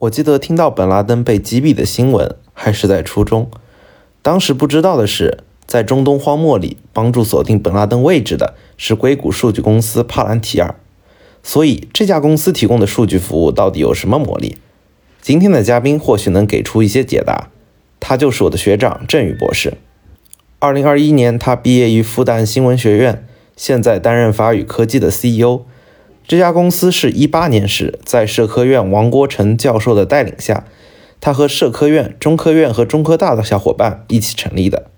我记得听到本拉登被击毙的新闻还是在初中，当时不知道的是，在中东荒漠里帮助锁定本拉登位置的是硅谷数据公司帕兰提尔。所以这家公司提供的数据服务到底有什么魔力？今天的嘉宾或许能给出一些解答。他就是我的学长郑宇博士。二零二一年，他毕业于复旦新闻学院，现在担任法语科技的 CEO。这家公司是一八年时在社科院王国成教授的带领下，他和社科院、中科院和中科大的小伙伴一起成立的，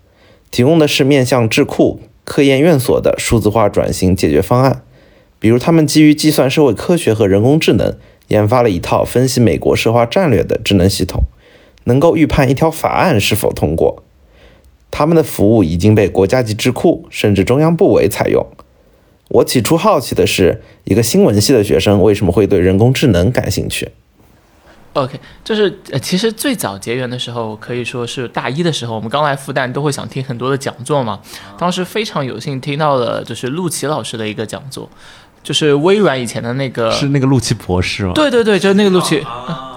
提供的是面向智库、科研院所的数字化转型解决方案。比如，他们基于计算社会科学和人工智能，研发了一套分析美国社化战略的智能系统，能够预判一条法案是否通过。他们的服务已经被国家级智库甚至中央部委采用。我起初好奇的是，一个新闻系的学生为什么会对人工智能感兴趣？OK，就是呃，其实最早结缘的时候，可以说是大一的时候，我们刚来复旦都会想听很多的讲座嘛。当时非常有幸听到了就是陆琪老师的一个讲座。就是微软以前的那个是那个陆琪博士吗？对对对，就是那个陆琪，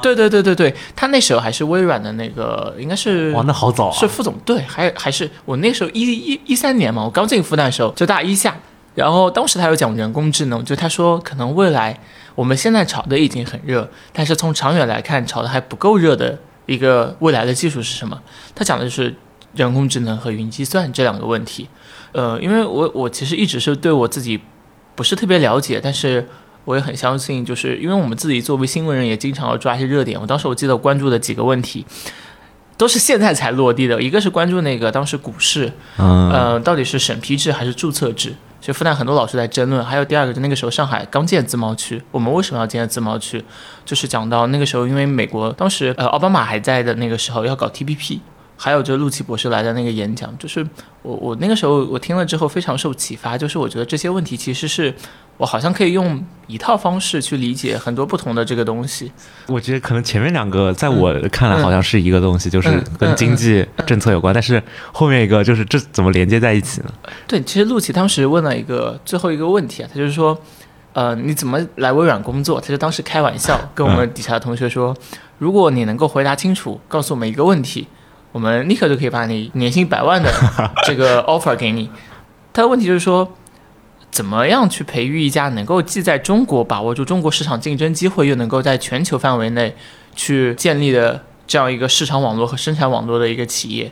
对对对对对，他那时候还是微软的那个，应该是哇，那好早，啊是副总，对，还还是我那时候一一一三年嘛，我刚进复旦的时候就大一下，然后当时他有讲人工智能，就他说可能未来我们现在炒的已经很热，但是从长远来看炒的还不够热的一个未来的技术是什么？他讲的就是人工智能和云计算这两个问题，呃，因为我我其实一直是对我自己。不是特别了解，但是我也很相信，就是因为我们自己作为新闻人，也经常要抓一些热点。我当时我记得关注的几个问题，都是现在才落地的。一个是关注那个当时股市，嗯，到底是审批制还是注册制？就复旦很多老师在争论。还有第二个，就那个时候上海刚建自贸区，我们为什么要建自贸区？就是讲到那个时候，因为美国当时呃奥巴马还在的那个时候要搞 TPP。还有就陆琪博士来的那个演讲，就是我我那个时候我听了之后非常受启发，就是我觉得这些问题其实是我好像可以用一套方式去理解很多不同的这个东西。我觉得可能前面两个在我看来好像是一个东西，就是跟经济政策有关，但是后面一个就是这怎么连接在一起呢？对，其实陆琪当时问了一个最后一个问题啊，他就是说，呃，你怎么来微软工作？他就当时开玩笑跟我们底下的同学说，如果你能够回答清楚，告诉我们一个问题。我们立刻就可以把你年薪百万的 这个 offer 给你。他的问题就是说，怎么样去培育一家能够既在中国把握住中国市场竞争机会，又能够在全球范围内去建立的这样一个市场网络和生产网络的一个企业？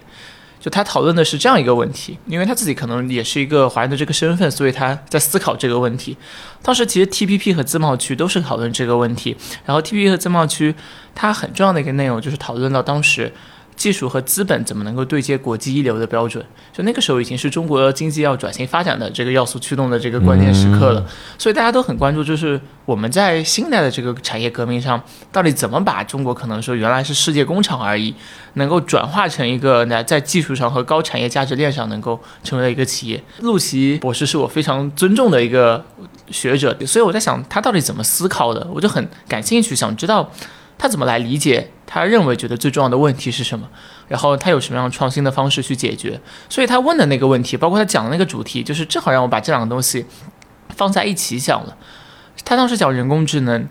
就他讨论的是这样一个问题，因为他自己可能也是一个华人的这个身份，所以他在思考这个问题。当时其实 TPP 和自贸区都是讨论这个问题，然后 TPP 和自贸区它很重要的一个内容就是讨论到当时。技术和资本怎么能够对接国际一流的标准？就那个时候已经是中国经济要转型发展的这个要素驱动的这个关键时刻了，所以大家都很关注，就是我们在新一代的这个产业革命上，到底怎么把中国可能说原来是世界工厂而已，能够转化成一个在在技术上和高产业价值链上能够成为一个企业。陆琪博士是我非常尊重的一个学者，所以我在想他到底怎么思考的，我就很感兴趣，想知道。他怎么来理解他认为觉得最重要的问题是什么？然后他有什么样创新的方式去解决？所以他问的那个问题，包括他讲的那个主题，就是正好让我把这两个东西放在一起想了。他当时讲人工智能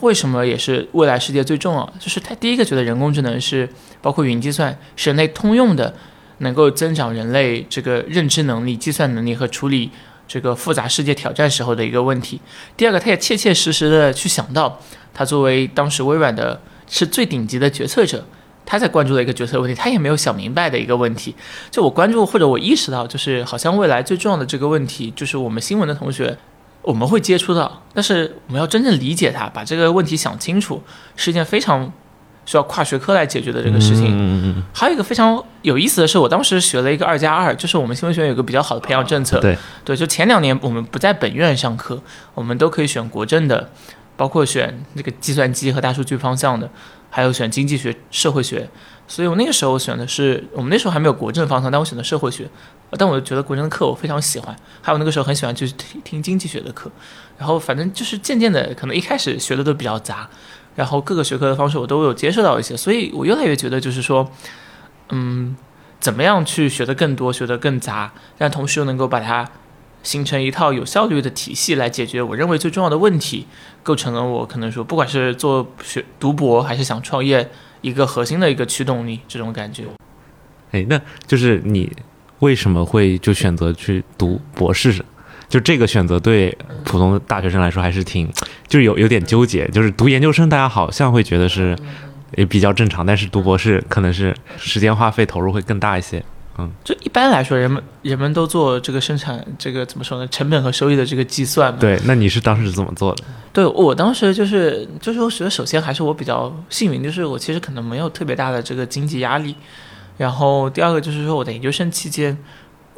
为什么也是未来世界最重要？就是他第一个觉得人工智能是包括云计算是人类通用的，能够增长人类这个认知能力、计算能力和处理这个复杂世界挑战时候的一个问题。第二个，他也切切实实的去想到。他作为当时微软的是最顶级的决策者，他在关注的一个决策问题，他也没有想明白的一个问题。就我关注或者我意识到，就是好像未来最重要的这个问题，就是我们新闻的同学我们会接触到，但是我们要真正理解它，把这个问题想清楚，是一件非常需要跨学科来解决的这个事情。嗯嗯还有一个非常有意思的是，我当时学了一个二加二，就是我们新闻学院有个比较好的培养政策。对对，就前两年我们不在本院上课，我们都可以选国政的。包括选那个计算机和大数据方向的，还有选经济学、社会学。所以我那个时候选的是，我们那时候还没有国政方向，但我选的社会学。但我觉得国政的课我非常喜欢，还有那个时候很喜欢去听听经济学的课。然后反正就是渐渐的，可能一开始学的都比较杂，然后各个学科的方式我都有接受到一些，所以我越来越觉得就是说，嗯，怎么样去学的更多，学的更杂，但同时又能够把它。形成一套有效率的体系来解决我认为最重要的问题，构成了我可能说不管是做学读博还是想创业一个核心的一个驱动力，这种感觉。哎，那就是你为什么会就选择去读博士？就这个选择对普通大学生来说还是挺，就是有有点纠结。就是读研究生，大家好像会觉得是也比较正常，但是读博士可能是时间花费投入会更大一些。嗯，就一般来说，人们人们都做这个生产，这个怎么说呢？成本和收益的这个计算嘛。对，那你是当时是怎么做的？对我当时就是就是我觉得，首先还是我比较幸运，就是我其实可能没有特别大的这个经济压力。然后第二个就是说，我的研究生期间。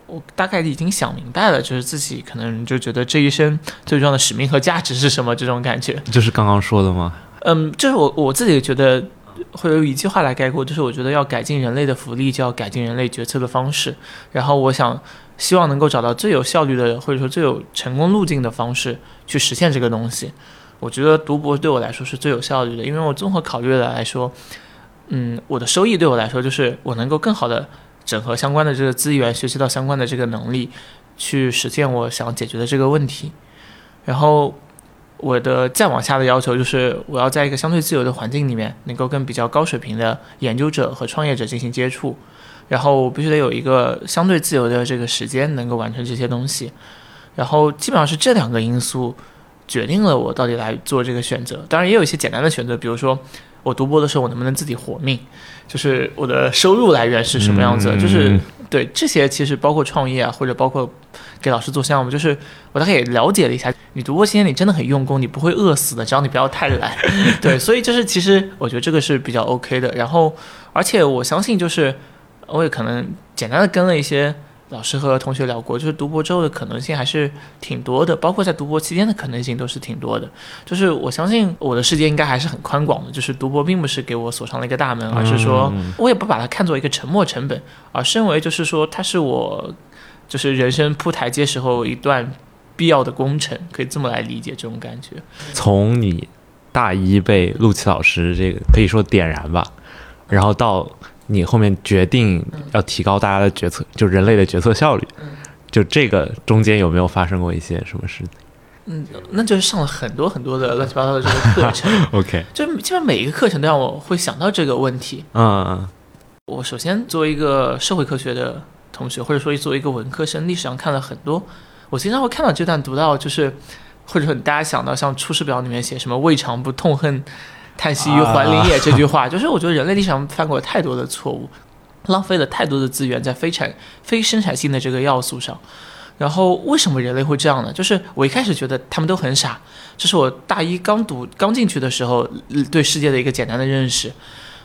我大概已经想明白了，就是自己可能就觉得这一生最重要的使命和价值是什么这种感觉。就是刚刚说的吗？嗯，就是我我自己觉得会有一句话来概括，就是我觉得要改进人类的福利，就要改进人类决策的方式。然后我想希望能够找到最有效率的，或者说最有成功路径的方式去实现这个东西。我觉得读博对我来说是最有效率的，因为我综合考虑的来说，嗯，我的收益对我来说就是我能够更好的。整合相关的这个资源，学习到相关的这个能力，去实现我想解决的这个问题。然后我的再往下的要求就是，我要在一个相对自由的环境里面，能够跟比较高水平的研究者和创业者进行接触。然后我必须得有一个相对自由的这个时间，能够完成这些东西。然后基本上是这两个因素决定了我到底来做这个选择。当然也有一些简单的选择，比如说。我读博的时候，我能不能自己活命？就是我的收入来源是什么样子？就是对这些，其实包括创业啊，或者包括给老师做项目，就是我大概也了解了一下。你读博期间，你真的很用功，你不会饿死的，只要你不要太懒。对，所以就是其实我觉得这个是比较 OK 的。然后，而且我相信，就是我也可能简单的跟了一些。老师和同学聊过，就是读博之后的可能性还是挺多的，包括在读博期间的可能性都是挺多的。就是我相信我的世界应该还是很宽广的，就是读博并不是给我锁上了一个大门，而是说我也不把它看作一个沉没成本，而身为就是说它是我就是人生铺台阶时候一段必要的工程，可以这么来理解这种感觉。从你大一被陆琪老师这个可以说点燃吧，然后到。你后面决定要提高大家的决策，就人类的决策效率，就这个中间有没有发生过一些什么事？嗯，那就是上了很多很多的乱七八糟的这个课程。OK，就基本上每一个课程都让我会想到这个问题。嗯，我首先作为一个社会科学的同学，或者说作为一个文科生，历史上看了很多，我经常会看到这段读到，就是或者说大家想到像《出师表》里面写什么“未尝不痛恨”。叹息于还林也这句话，就是我觉得人类历史上犯过太多的错误，浪费了太多的资源在非产非生产性的这个要素上。然后为什么人类会这样呢？就是我一开始觉得他们都很傻，这是我大一刚读刚进去的时候对世界的一个简单的认识。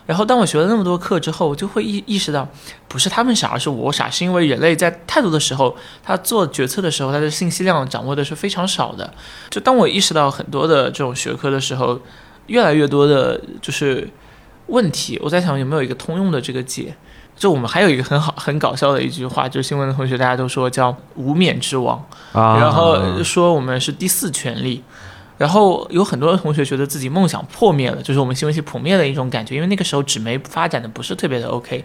然后当我学了那么多课之后，我就会意意识到，不是他们傻，而是我傻，是因为人类在太多的时候，他做决策的时候，他的信息量掌握的是非常少的。就当我意识到很多的这种学科的时候。越来越多的就是问题，我在想有没有一个通用的这个解。就我们还有一个很好很搞笑的一句话，就是新闻的同学大家都说叫“无冕之王”，然后说我们是第四权力。然后有很多的同学觉得自己梦想破灭了，就是我们新闻系破灭的一种感觉，因为那个时候纸媒发展的不是特别的 OK。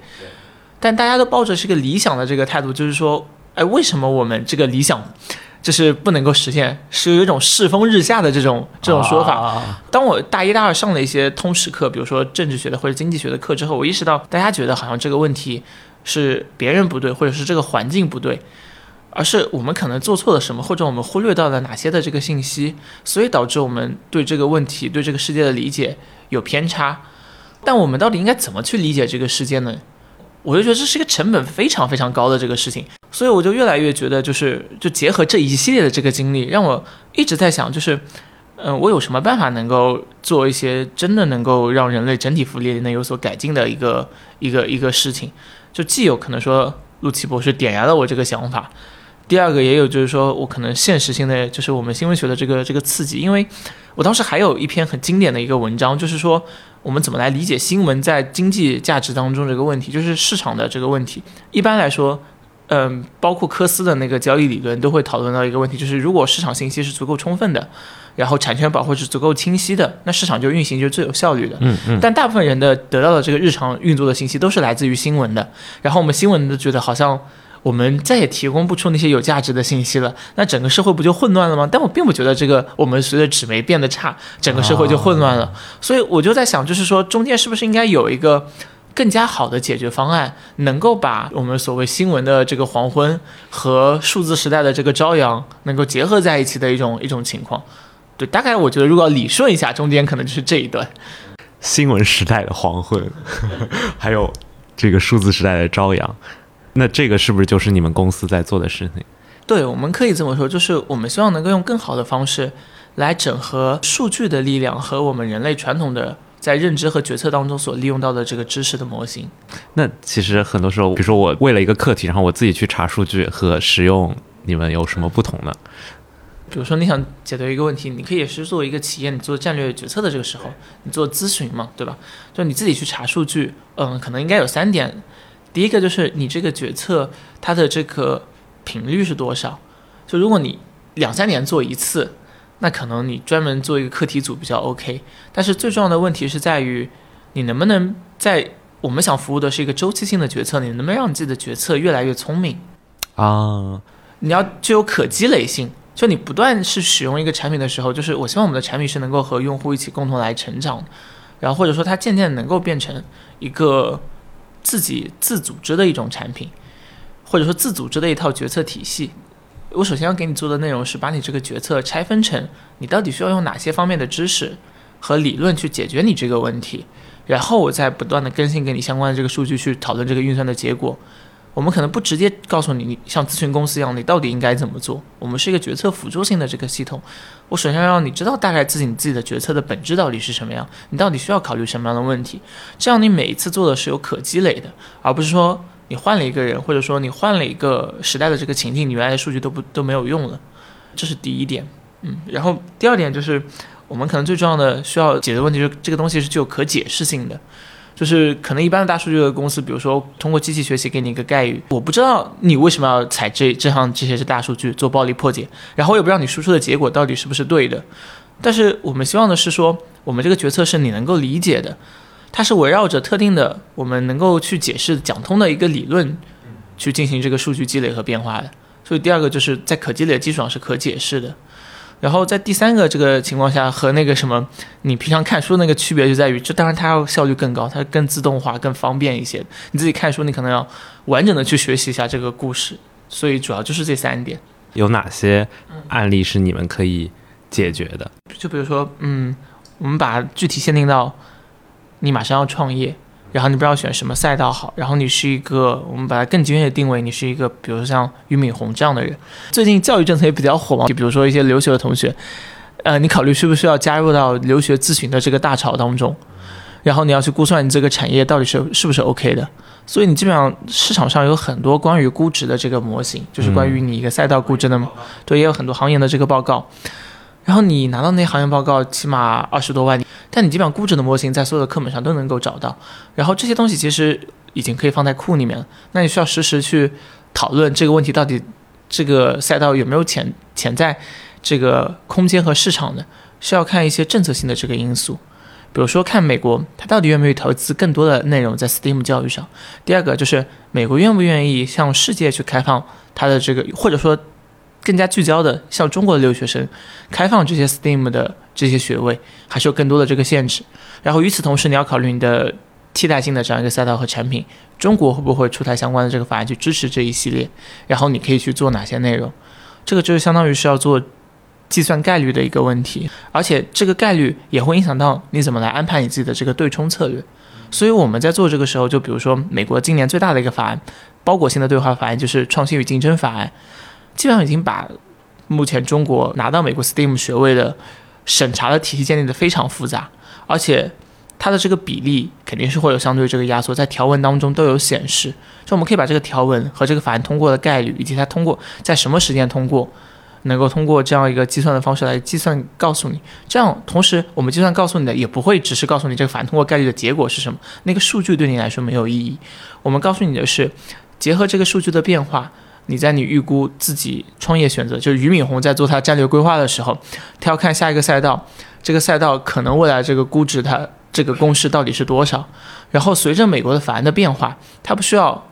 但大家都抱着是个理想的这个态度，就是说，哎，为什么我们这个理想？就是不能够实现，是有一种世风日下的这种这种说法。当我大一、大二上了一些通识课，比如说政治学的或者经济学的课之后，我意识到大家觉得好像这个问题是别人不对，或者是这个环境不对，而是我们可能做错了什么，或者我们忽略到了哪些的这个信息，所以导致我们对这个问题、对这个世界的理解有偏差。但我们到底应该怎么去理解这个世界呢？我就觉得这是一个成本非常非常高的这个事情，所以我就越来越觉得，就是就结合这一系列的这个经历，让我一直在想，就是，嗯，我有什么办法能够做一些真的能够让人类整体福利能有所改进的一个一个一个事情？就既有可能说陆奇博士点燃了我这个想法，第二个也有就是说我可能现实性的就是我们新闻学的这个这个刺激，因为我当时还有一篇很经典的一个文章，就是说。我们怎么来理解新闻在经济价值当中这个问题，就是市场的这个问题。一般来说，嗯，包括科斯的那个交易理论都会讨论到一个问题，就是如果市场信息是足够充分的，然后产权保护是足够清晰的，那市场就运行就是最有效率的。嗯嗯。但大部分人的得到的这个日常运作的信息都是来自于新闻的，然后我们新闻都觉得好像我们再也提供不出那些有价值的信息了，那整个社会不就混乱了吗？但我并不觉得这个我们随着纸媒变得差，整个社会就混乱了。所以我就在想，就是说中间是不是应该有一个更加好的解决方案，能够把我们所谓新闻的这个黄昏和数字时代的这个朝阳能够结合在一起的一种一种情况。对，大概我觉得如果要理顺一下，中间可能就是这一段。新闻时代的黄昏，还有这个数字时代的朝阳，那这个是不是就是你们公司在做的事情？对，我们可以这么说，就是我们希望能够用更好的方式来整合数据的力量和我们人类传统的在认知和决策当中所利用到的这个知识的模型。那其实很多时候，比如说我为了一个课题，然后我自己去查数据和使用你们有什么不同呢？比如说你想解决一个问题，你可以也是作为一个企业，你做战略决策的这个时候，你做咨询嘛，对吧？就你自己去查数据，嗯，可能应该有三点。第一个就是你这个决策它的这个频率是多少？就如果你两三年做一次，那可能你专门做一个课题组比较 OK。但是最重要的问题是在于，你能不能在我们想服务的是一个周期性的决策，你能不能让你自己的决策越来越聪明啊？你要具有可积累性。就你不断是使用一个产品的时候，就是我希望我们的产品是能够和用户一起共同来成长，然后或者说它渐渐能够变成一个自己自组织的一种产品，或者说自组织的一套决策体系。我首先要给你做的内容是把你这个决策拆分成你到底需要用哪些方面的知识和理论去解决你这个问题，然后我再不断的更新给你相关的这个数据去讨论这个运算的结果。我们可能不直接告诉你，你像咨询公司一样，你到底应该怎么做？我们是一个决策辅助性的这个系统。我首先要让你知道大概自己你自己的决策的本质到底是什么样，你到底需要考虑什么样的问题，这样你每一次做的是有可积累的，而不是说你换了一个人，或者说你换了一个时代的这个情境，你原来的数据都不都没有用了。这是第一点，嗯。然后第二点就是，我们可能最重要的需要解决问题，就是这个东西是具有可解释性的。就是可能一般的大数据的公司，比如说通过机器学习给你一个概率，我不知道你为什么要采这这项这些是大数据做暴力破解，然后我也不知道你输出的结果到底是不是对的。但是我们希望的是说，我们这个决策是你能够理解的，它是围绕着特定的我们能够去解释讲通的一个理论去进行这个数据积累和变化的。所以第二个就是在可积累的基础上是可解释的。然后在第三个这个情况下，和那个什么你平常看书那个区别就在于，这当然它要效率更高，它更自动化、更方便一些。你自己看书，你可能要完整的去学习一下这个故事，所以主要就是这三点。有哪些案例是你们可以解决的？就比如说，嗯，我们把具体限定到你马上要创业。然后你不知道选什么赛道好，然后你是一个，我们把它更精确的定位，你是一个，比如说像俞敏洪这样的人。最近教育政策也比较火嘛，就比如说一些留学的同学，呃，你考虑需不需要加入到留学咨询的这个大潮当中？然后你要去估算你这个产业到底是是不是 OK 的。所以你基本上市场上有很多关于估值的这个模型，就是关于你一个赛道估值的嘛，对，也有很多行业的这个报告。然后你拿到那行业报告，起码二十多万。但你基本上估值的模型在所有的课本上都能够找到，然后这些东西其实已经可以放在库里面了。那你需要实时去讨论这个问题到底这个赛道有没有潜潜在这个空间和市场呢？需要看一些政策性的这个因素，比如说看美国它到底愿不愿意投资更多的内容在 STEAM 教育上。第二个就是美国愿不愿意向世界去开放它的这个，或者说。更加聚焦的，向中国的留学生开放这些 STEAM 的这些学位，还是有更多的这个限制。然后与此同时，你要考虑你的替代性的这样一个赛道和产品，中国会不会出台相关的这个法案去支持这一系列？然后你可以去做哪些内容？这个就是相当于是要做计算概率的一个问题，而且这个概率也会影响到你怎么来安排你自己的这个对冲策略。所以我们在做这个时候，就比如说美国今年最大的一个法案，包裹性的对话法案，就是创新与竞争法案。基本上已经把目前中国拿到美国 STEAM 学位的审查的体系建立的非常复杂，而且它的这个比例肯定是会有相对这个压缩，在条文当中都有显示。就我们可以把这个条文和这个法案通过的概率，以及它通过在什么时间通过，能够通过这样一个计算的方式来计算告诉你。这样同时我们计算告诉你的也不会只是告诉你这个法案通过概率的结果是什么，那个数据对你来说没有意义。我们告诉你的是结合这个数据的变化。你在你预估自己创业选择，就是俞敏洪在做他战略规划的时候，他要看下一个赛道，这个赛道可能未来这个估值它这个公式到底是多少。然后随着美国的法案的变化，他不需要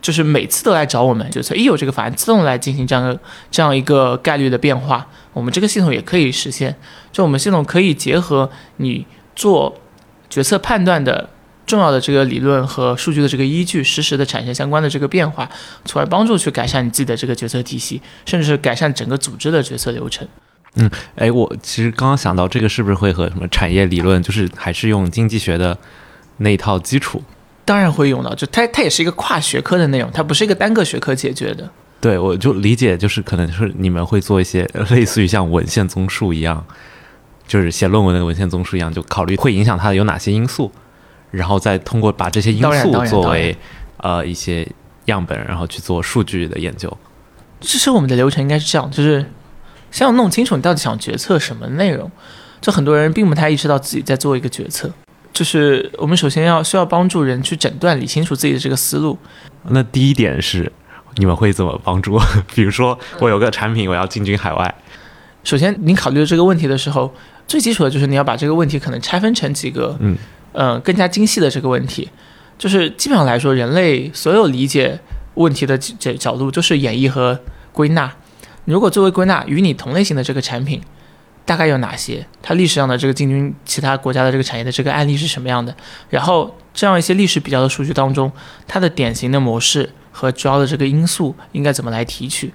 就是每次都来找我们决策，一有这个法案自动来进行这样的这样一个概率的变化，我们这个系统也可以实现。就我们系统可以结合你做决策判断的重要的这个理论和数据的这个依据，实时的产生相关的这个变化，从而帮助去改善你自己的这个决策体系，甚至是改善整个组织的决策流程。嗯哎，我其实刚刚想到这个是不是会和什么产业理论，就是还是用经济学的那一套基础？当然会用到，就它它也是一个跨学科的内容，它不是一个单个学科解决的。对，我就理解就是可能是你们会做一些呃类似于像文献综述一样，就是写论文的文献综述一样，就考虑会影响它的有哪些因素，然后再通过把这些因素作为呃一些样本，然后去做数据的研究。其实我们的流程应该是这样，就是先要弄清楚你到底想决策什么内容。就很多人并不太意识到自己在做一个决策，就是我们首先要需要帮助人去诊断、理清楚自己的这个思路。那第一点是你们会怎么帮助？比如说我有个产品我要进军海外，首先，你考虑这个问题的时候，最基础的就是你要把这个问题可能拆分成几个，嗯，呃，更加精细的这个问题。就是基本上来说，人类所有理解问题的角角度就是演绎和归纳。如果作为归纳，与你同类型的这个产品，大概有哪些？它历史上的这个进军其他国家的这个产业的这个案例是什么样的？然后这样一些历史比较的数据当中，它的典型的模式和主要的这个因素应该怎么来提取？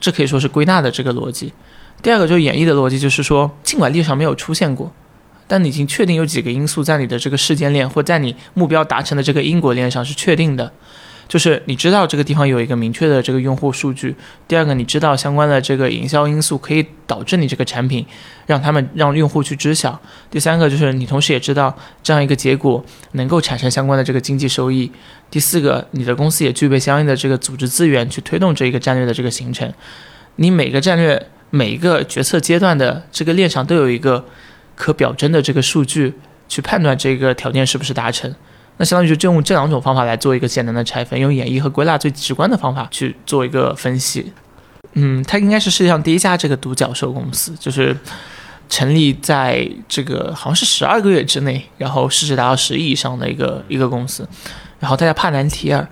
这可以说是归纳的这个逻辑。第二个就是演绎的逻辑，就是说，尽管历史上没有出现过，但你已经确定有几个因素在你的这个事件链或在你目标达成的这个因果链上是确定的。就是你知道这个地方有一个明确的这个用户数据。第二个，你知道相关的这个营销因素可以导致你这个产品让他们让用户去知晓。第三个就是你同时也知道这样一个结果能够产生相关的这个经济收益。第四个，你的公司也具备相应的这个组织资源去推动这一个战略的这个形成。你每个战略每一个决策阶段的这个链上都有一个可表征的这个数据去判断这个条件是不是达成。那相当于就用这两种方法来做一个简单的拆分，用演绎和归纳最直观的方法去做一个分析。嗯，它应该是世界上第一家这个独角兽公司，就是成立在这个好像是十二个月之内，然后市值达到十亿以上的一个一个公司。然后它叫帕兰提尔，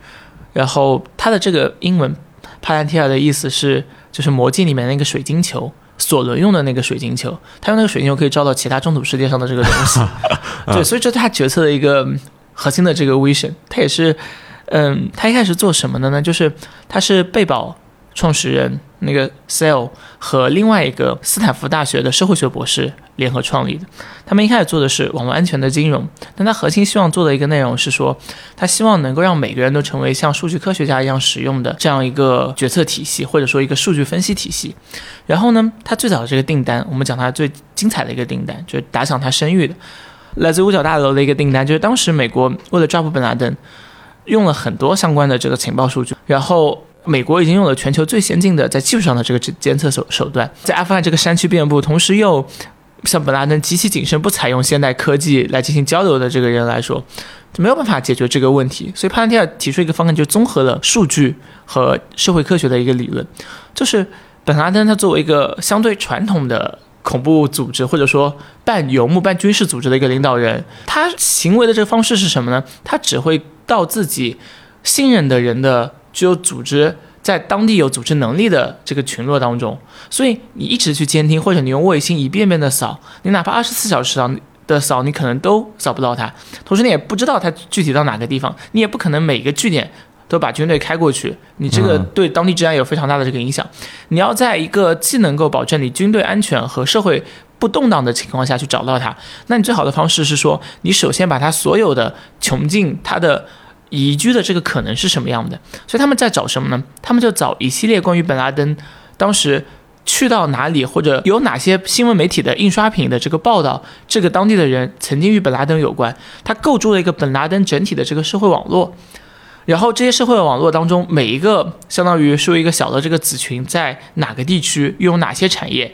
然后它的这个英文帕兰提尔的意思是就是魔镜里面那个水晶球。索伦用的那个水晶球，他用那个水晶球可以照到其他中土世界上的这个东西，对，所以这是他决策的一个核心的这个 vision。他也是，嗯，他一开始做什么的呢？就是他是贝宝创始人那个 Sale 和另外一个斯坦福大学的社会学博士联合创立的。他们一开始做的是网络安全的金融，但他核心希望做的一个内容是说，他希望能够让每个人都成为像数据科学家一样使用的这样一个决策体系，或者说一个数据分析体系。然后呢，他最早的这个订单，我们讲他最精彩的一个订单，就是打响他声誉的，来自五角大楼的一个订单，就是当时美国为了抓捕本拉登，用了很多相关的这个情报数据，然后美国已经用了全球最先进的在技术上的这个监测手手段，在阿富汗这个山区遍布，同时又像本拉登极其谨慎，不采用现代科技来进行交流的这个人来说，就没有办法解决这个问题。所以帕兰提尔提出一个方案，就综合了数据和社会科学的一个理论，就是本拉登他作为一个相对传统的恐怖组织或者说半游牧半军事组织的一个领导人，他行为的这个方式是什么呢？他只会到自己信任的人的具有组织。在当地有组织能力的这个群落当中，所以你一直去监听，或者你用卫星一遍遍的扫，你哪怕二十四小时扫的扫，你可能都扫不到它。同时，你也不知道它具体到哪个地方，你也不可能每个据点都把军队开过去，你这个对当地治安有非常大的这个影响。你要在一个既能够保证你军队安全和社会不动荡的情况下去找到它，那你最好的方式是说，你首先把它所有的穷尽它的。移居的这个可能是什么样的？所以他们在找什么呢？他们就找一系列关于本拉登当时去到哪里，或者有哪些新闻媒体的印刷品的这个报道，这个当地的人曾经与本拉登有关，他构筑了一个本拉登整体的这个社会网络。然后这些社会网络当中，每一个相当于是一个小的这个子群，在哪个地区拥有哪些产业，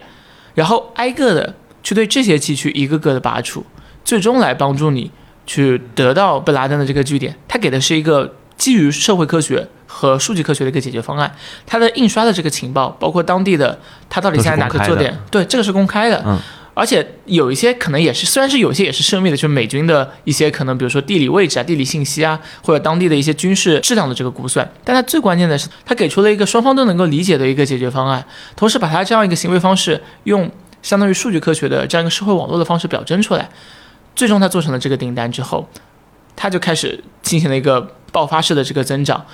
然后挨个的去对这些地区一个个的拔除，最终来帮助你。去得到布拉登的这个据点，他给的是一个基于社会科学和数据科学的一个解决方案。它的印刷的这个情报，包括当地的他到底现在哪个坐点，对，这个是公开的。嗯，而且有一些可能也是，虽然是有些也是涉密的，就是美军的一些可能，比如说地理位置啊、地理信息啊，或者当地的一些军事质量的这个估算。但它最关键的是，它给出了一个双方都能够理解的一个解决方案，同时把它这样一个行为方式用相当于数据科学的这样一个社会网络的方式表征出来。最终，他做成了这个订单之后，他就开始进行了一个爆发式的这个增长。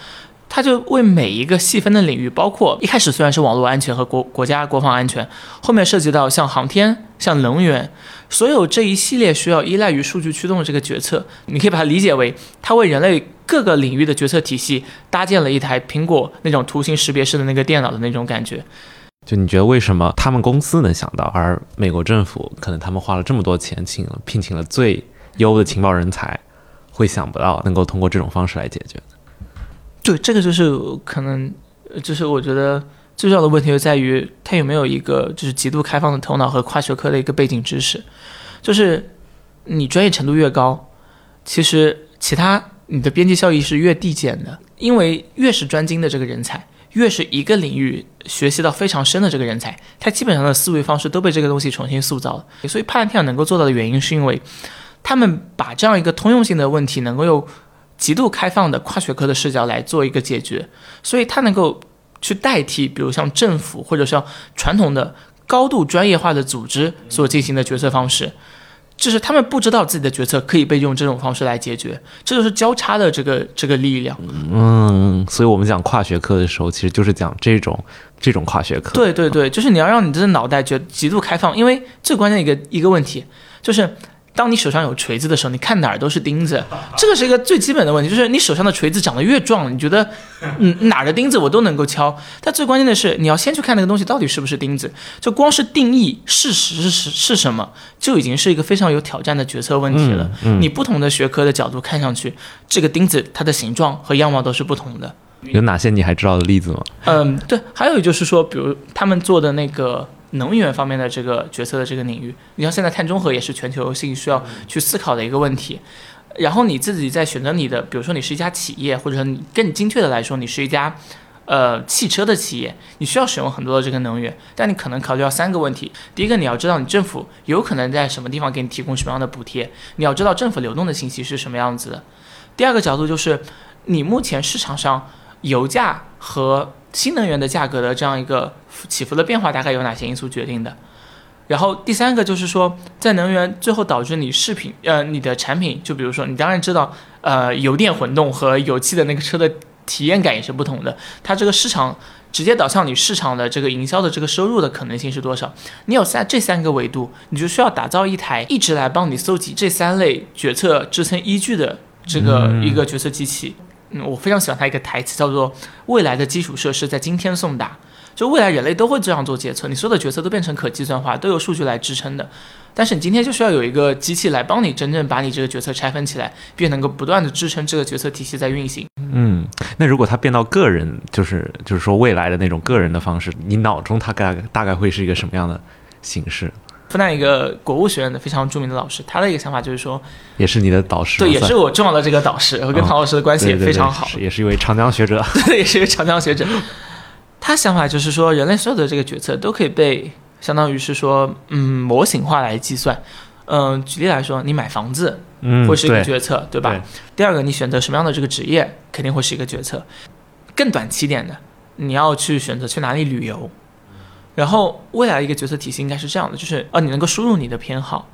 他就为每一个细分的领域，包括一开始虽然是网络安全和国国家国防安全，后面涉及到像航天、像能源，所有这一系列需要依赖于数据驱动的这个决策，你可以把它理解为，它为人类各个领域的决策体系搭建了一台苹果那种图形识别式的那个电脑的那种感觉。就你觉得为什么他们公司能想到，而美国政府可能他们花了这么多钱请了聘请了最优的情报人才，会想不到能够通过这种方式来解决？对，这个就是可能，就是我觉得最重要的问题就在于他有没有一个就是极度开放的头脑和跨学科的一个背景知识。就是你专业程度越高，其实其他你的边际效益是越递减的，因为越是专精的这个人才，越是一个领域学习到非常深的这个人才，他基本上的思维方式都被这个东西重新塑造了。所以帕兰提尔能够做到的原因，是因为他们把这样一个通用性的问题能够用。极度开放的跨学科的视角来做一个解决，所以它能够去代替，比如像政府或者像传统的高度专业化的组织所进行的决策方式，就是他们不知道自己的决策可以被用这种方式来解决，这就是交叉的这个这个力量。嗯，所以我们讲跨学科的时候，其实就是讲这种这种跨学科。对对对，就是你要让你的脑袋觉极度开放，因为最关键一个一个问题就是。当你手上有锤子的时候，你看哪儿都是钉子，这个是一个最基本的问题。就是你手上的锤子长得越壮，你觉得，嗯，哪儿的钉子我都能够敲。但最关键的是，你要先去看那个东西到底是不是钉子。就光是定义事实是是什么，就已经是一个非常有挑战的决策问题了。你不同的学科的角度看上去，这个钉子它的形状和样貌都是不同的。有哪些你还知道的例子吗？嗯，对，还有就是说，比如他们做的那个。能源方面的这个决策的这个领域，你像现在碳中和也是全球性需要去思考的一个问题。然后你自己在选择你的，比如说你是一家企业，或者说你更精确的来说，你是一家呃汽车的企业，你需要使用很多的这个能源，但你可能考虑到三个问题：第一个，你要知道你政府有可能在什么地方给你提供什么样的补贴；你要知道政府流动的信息是什么样子的。第二个角度就是你目前市场上油价和新能源的价格的这样一个起伏的变化，大概有哪些因素决定的？然后第三个就是说，在能源最后导致你饰品呃你的产品，就比如说你当然知道，呃油电混动和油气的那个车的体验感也是不同的。它这个市场直接导向你市场的这个营销的这个收入的可能性是多少？你有三这三个维度，你就需要打造一台一直来帮你搜集这三类决策支撑依据的这个一个决策机器。嗯，嗯我非常喜欢他一个台词，叫做“未来的基础设施在今天送达”，就未来人类都会这样做决策，你所有的决策都变成可计算化，都有数据来支撑的。但是你今天就需要有一个机器来帮你真正把你这个决策拆分起来，并能够不断的支撑这个决策体系在运行。嗯，那如果它变到个人，就是就是说未来的那种个人的方式，你脑中它大概大概会是一个什么样的形式？复旦一个国务学院的非常著名的老师，他的一个想法就是说，也是你的导师，对，也是我重要的这个导师，我跟唐老师的关系也非常好，也是一位长江学者，对，也是一位长江学者。他想法就是说，人类所有的这个决策都可以被相当于是说，嗯，模型化来计算。嗯，举例来说，你买房子，嗯，会是一个决策，对吧？第二个，你选择什么样的这个职业，肯定会是一个决策。更短期点的，你要去选择去哪里旅游。然后未来一个决策体系应该是这样的，就是啊，你能够输入你的偏好，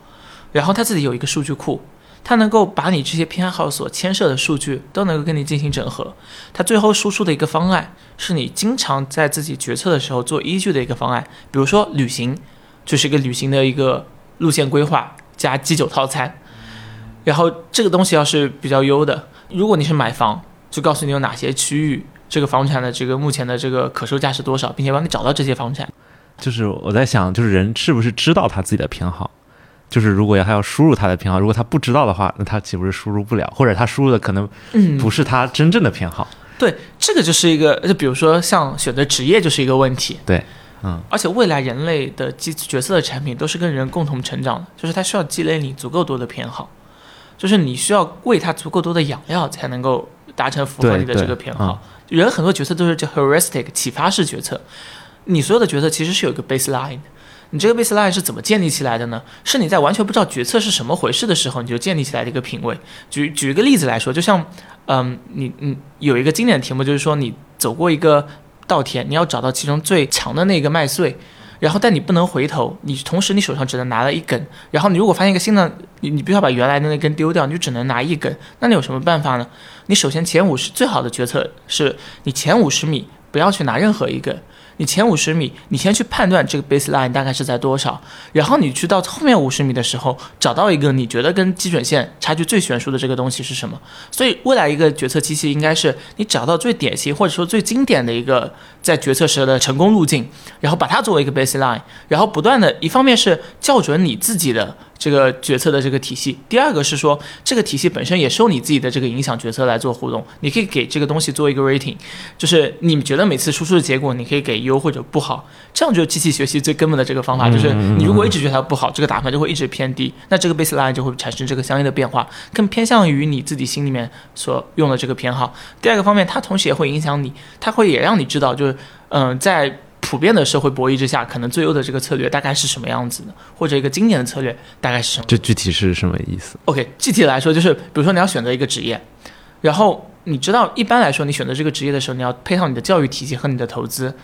然后它自己有一个数据库，它能够把你这些偏好所牵涉的数据都能够跟你进行整合，它最后输出的一个方案是你经常在自己决策的时候做依据的一个方案。比如说旅行，就是一个旅行的一个路线规划加基酒套餐，然后这个东西要是比较优的，如果你是买房，就告诉你有哪些区域这个房产的这个目前的这个可售价是多少，并且帮你找到这些房产。就是我在想，就是人是不是知道他自己的偏好？就是如果要他要输入他的偏好，如果他不知道的话，那他岂不是输入不了？或者他输入的可能不是他真正的偏好？对，这个就是一个，就比如说像选择职业就是一个问题。对，嗯，而且未来人类的基角色的产品都是跟人共同成长的，就是他需要积累你足够多的偏好，就是你需要喂他足够多的养料才能够达成符合你的这个偏好。人很多角色都是叫 heuristic 启发式决策。你所有的决策其实是有一个 baseline 的，你这个 baseline 是怎么建立起来的呢？是你在完全不知道决策是什么回事的时候，你就建立起来的一个品味。举举一个例子来说，就像，嗯，你你有一个经典题目，就是说你走过一个稻田，你要找到其中最强的那个麦穗。然后，但你不能回头，你同时你手上只能拿了一根。然后你如果发现一个新的，你你必须要把原来的那根丢掉，你就只能拿一根。那你有什么办法呢？你首先前五十最好的决策是你前五十米不要去拿任何一根。你前五十米，你先去判断这个 baseline 大概是在多少，然后你去到后面五十米的时候，找到一个你觉得跟基准线差距最悬殊的这个东西是什么。所以未来一个决策机器应该是你找到最典型或者说最经典的一个在决策时的成功路径，然后把它作为一个 baseline，然后不断的一方面是校准你自己的。这个决策的这个体系，第二个是说，这个体系本身也受你自己的这个影响决策来做互动。你可以给这个东西做一个 rating，就是你觉得每次输出的结果，你可以给优或者不好，这样就是机器学习最根本的这个方法。就是你如果一直觉得它不好，这个打分就会一直偏低，那这个 baseline 就会产生这个相应的变化，更偏向于你自己心里面所用的这个偏好。第二个方面，它同时也会影响你，它会也让你知道，就是嗯，在。普遍的社会博弈之下，可能最优的这个策略大概是什么样子的，或者一个经典的策略大概是什么？这具体是什么意思？OK，具体来说就是，比如说你要选择一个职业，然后你知道，一般来说你选择这个职业的时候，你要配套你的教育体系和你的投资。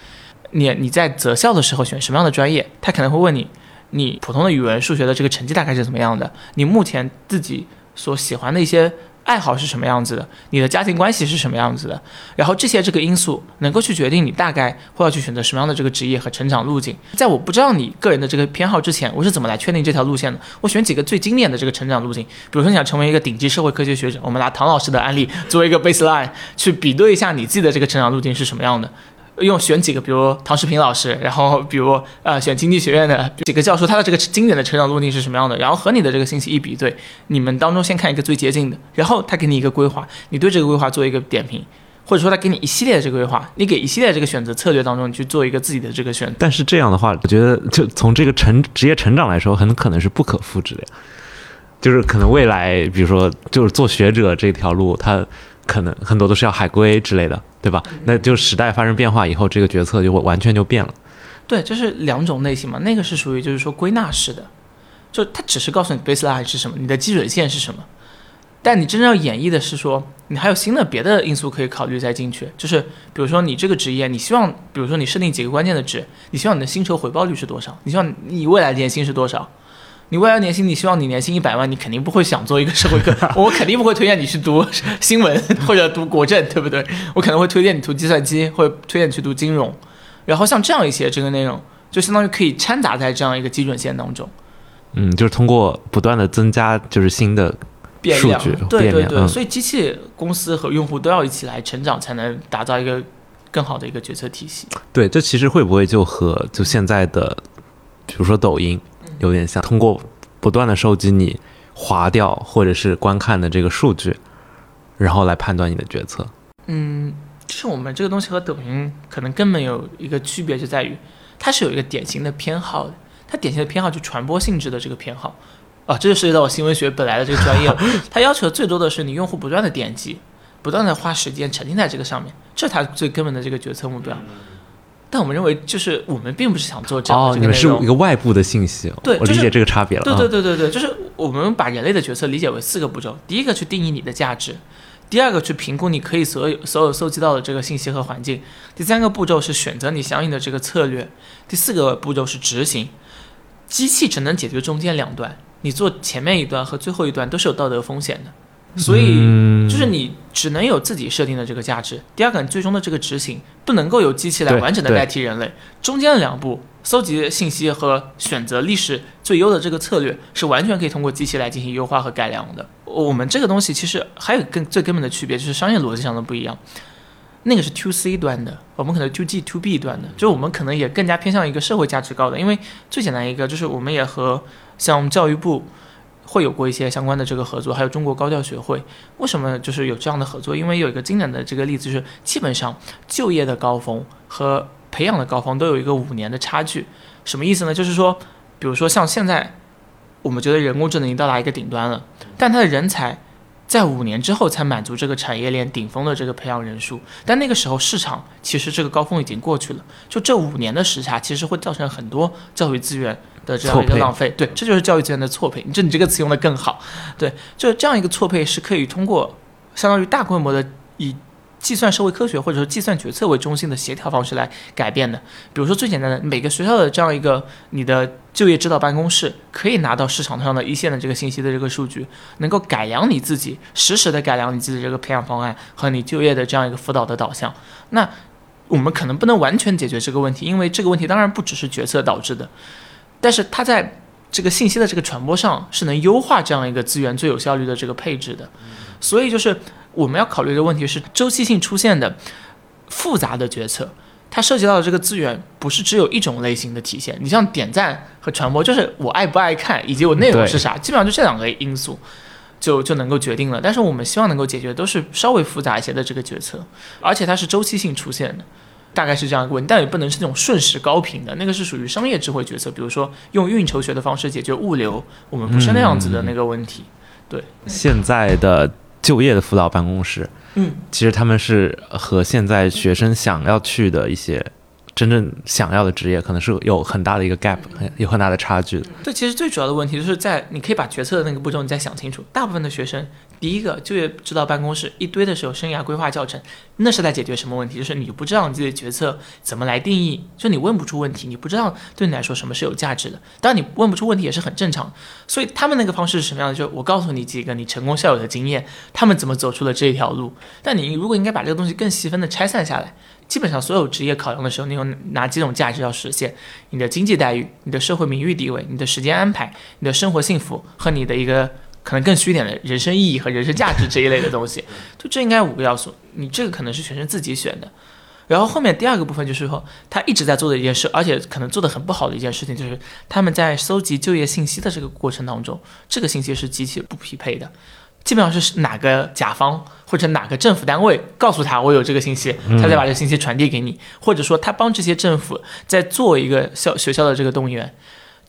你你在择校的时候选什么样的专业，他可能会问你，你普通的语文、数学的这个成绩大概是怎么样的？你目前自己所喜欢的一些。爱好是什么样子的？你的家庭关系是什么样子的？然后这些这个因素能够去决定你大概会要去选择什么样的这个职业和成长路径。在我不知道你个人的这个偏好之前，我是怎么来确定这条路线的？我选几个最经典的这个成长路径，比如说你想成为一个顶级社会科学学者，我们拿唐老师的案例作为一个 baseline 去比对一下你自己的这个成长路径是什么样的。用选几个，比如唐世平老师，然后比如呃选经济学院的几个教授，他的这个经典的成长路径是什么样的？然后和你的这个信息一比对，你们当中先看一个最接近的，然后他给你一个规划，你对这个规划做一个点评，或者说他给你一系列这个规划，你给一系列这个选择策略当中，你去做一个自己的这个选。但是这样的话，我觉得就从这个成职业成长来说，很可能是不可复制的呀，就是可能未来，比如说就是做学者这条路，他。可能很多都是要海归之类的，对吧？那就时代发生变化以后，这个决策就会完全就变了。对，就是两种类型嘛。那个是属于就是说归纳式的，就它只是告诉你 baseline 是什么，你的基准线是什么。但你真正要演绎的是说，你还有新的别的因素可以考虑再进去。就是比如说你这个职业，你希望，比如说你设定几个关键的值，你希望你的薪酬回报率是多少？你希望你未来年薪是多少？你未来年薪，你希望你年薪一百万，你肯定不会想做一个社会科，我肯定不会推荐你去读新闻或者读国政，对不对？我可能会推荐你读计算机，或者推荐你去读金融。然后像这样一些这个内容，就相当于可以掺杂在这样一个基准线当中。嗯，就是通过不断的增加，就是新的数据，对对对。所以机器公司和用户都要一起来成长，才能打造一个更好的一个决策体系。对，这其实会不会就和就现在的，比如说抖音。有点像通过不断的收集你划掉或者是观看的这个数据，然后来判断你的决策。嗯，就是我们这个东西和抖音可能根本有一个区别，就在于它是有一个典型的偏好的，它典型的偏好就传播性质的这个偏好。啊，这就涉及到我新闻学本来的这个专业了。它要求最多的是你用户不断的点击，不断的花时间沉浸在这个上面，这是它最根本的这个决策目标。但我们认为，就是我们并不是想做这样的哦，你们是一个外部的信息，对，我理解这个差别了。对对对对对，就是我们把人类的决策理解为四个步骤：第一个去定义你的价值，第二个去评估你可以所有所有搜集到的这个信息和环境，第三个步骤是选择你相应的这个策略，第四个步骤是执行。机器只能解决中间两段，你做前面一段和最后一段都是有道德风险的。所以，就是你只能有自己设定的这个价值。第二个，你最终的这个执行不能够由机器来完整的代替人类。中间的两步，搜集信息和选择历史最优的这个策略，是完全可以通过机器来进行优化和改良的。我们这个东西其实还有更最根本的区别，就是商业逻辑上的不一样。那个是 to C 端的，我们可能 to G to B 端的，就是我们可能也更加偏向一个社会价值高的。因为最简单一个就是，我们也和像教育部。会有过一些相关的这个合作，还有中国高教学会，为什么就是有这样的合作？因为有一个经典的这个例子，就是基本上就业的高峰和培养的高峰都有一个五年的差距。什么意思呢？就是说，比如说像现在，我们觉得人工智能已经到达一个顶端了，但它的人才在五年之后才满足这个产业链顶峰的这个培养人数。但那个时候市场其实这个高峰已经过去了，就这五年的时差，其实会造成很多教育资源的这样一个浪费。对，这就是教育资源的错配。这你这个词用的更好。对，就这样一个错配是可以通过相当于大规模的以计算社会科学或者说计算决策为中心的协调方式来改变的。比如说最简单的，每个学校的这样一个你的就业指导办公室可以拿到市场上的一线的这个信息的这个数据，能够改良你自己，实时的改良你自己的这个培养方案和你就业的这样一个辅导的导向。那我们可能不能完全解决这个问题，因为这个问题当然不只是决策导致的，但是它在这个信息的这个传播上是能优化这样一个资源最有效率的这个配置的。所以就是我们要考虑的问题是周期性出现的复杂的决策。它涉及到的这个资源不是只有一种类型的体现，你像点赞和传播，就是我爱不爱看以及我内容是啥，基本上就这两个因素就就能够决定了。但是我们希望能够解决的都是稍微复杂一些的这个决策，而且它是周期性出现的，大概是这样一个问题，但也不能是那种瞬时高频的，那个是属于商业智慧决策，比如说用运筹学的方式解决物流，我们不是那样子的那个问题。对现在的就业的辅导办公室，嗯，其实他们是和现在学生想要去的一些真正想要的职业，可能是有很大的一个 gap，很有很大的差距的。对，其实最主要的问题就是在你可以把决策的那个步骤你再想清楚。大部分的学生，第一个就业指导办公室一堆的是有生涯规划教程，那是在解决什么问题？就是你不知道你自己的决策怎么来定义，就你问不出问题，你不知道对你来说什么是有价值的。当然你问不出问题也是很正常。所以他们那个方式是什么样的？就是我告诉你几个你成功校友的经验，他们怎么走出了这一条路。但你如果应该把这个东西更细分的拆散下来，基本上所有职业考量的时候，你有哪几种价值要实现？你的经济待遇、你的社会名誉地位、你的时间安排、你的生活幸福和你的一个可能更虚一点的人生意义和人生价值这一类的东西，就这应该五个要素。你这个可能是学生自己选的。然后后面第二个部分就是说，他一直在做的一件事，而且可能做的很不好的一件事情，就是他们在搜集就业信息的这个过程当中，这个信息是极其不匹配的。基本上是哪个甲方或者哪个政府单位告诉他我有这个信息，他再把这个信息传递给你，或者说他帮这些政府在做一个校学校的这个动员。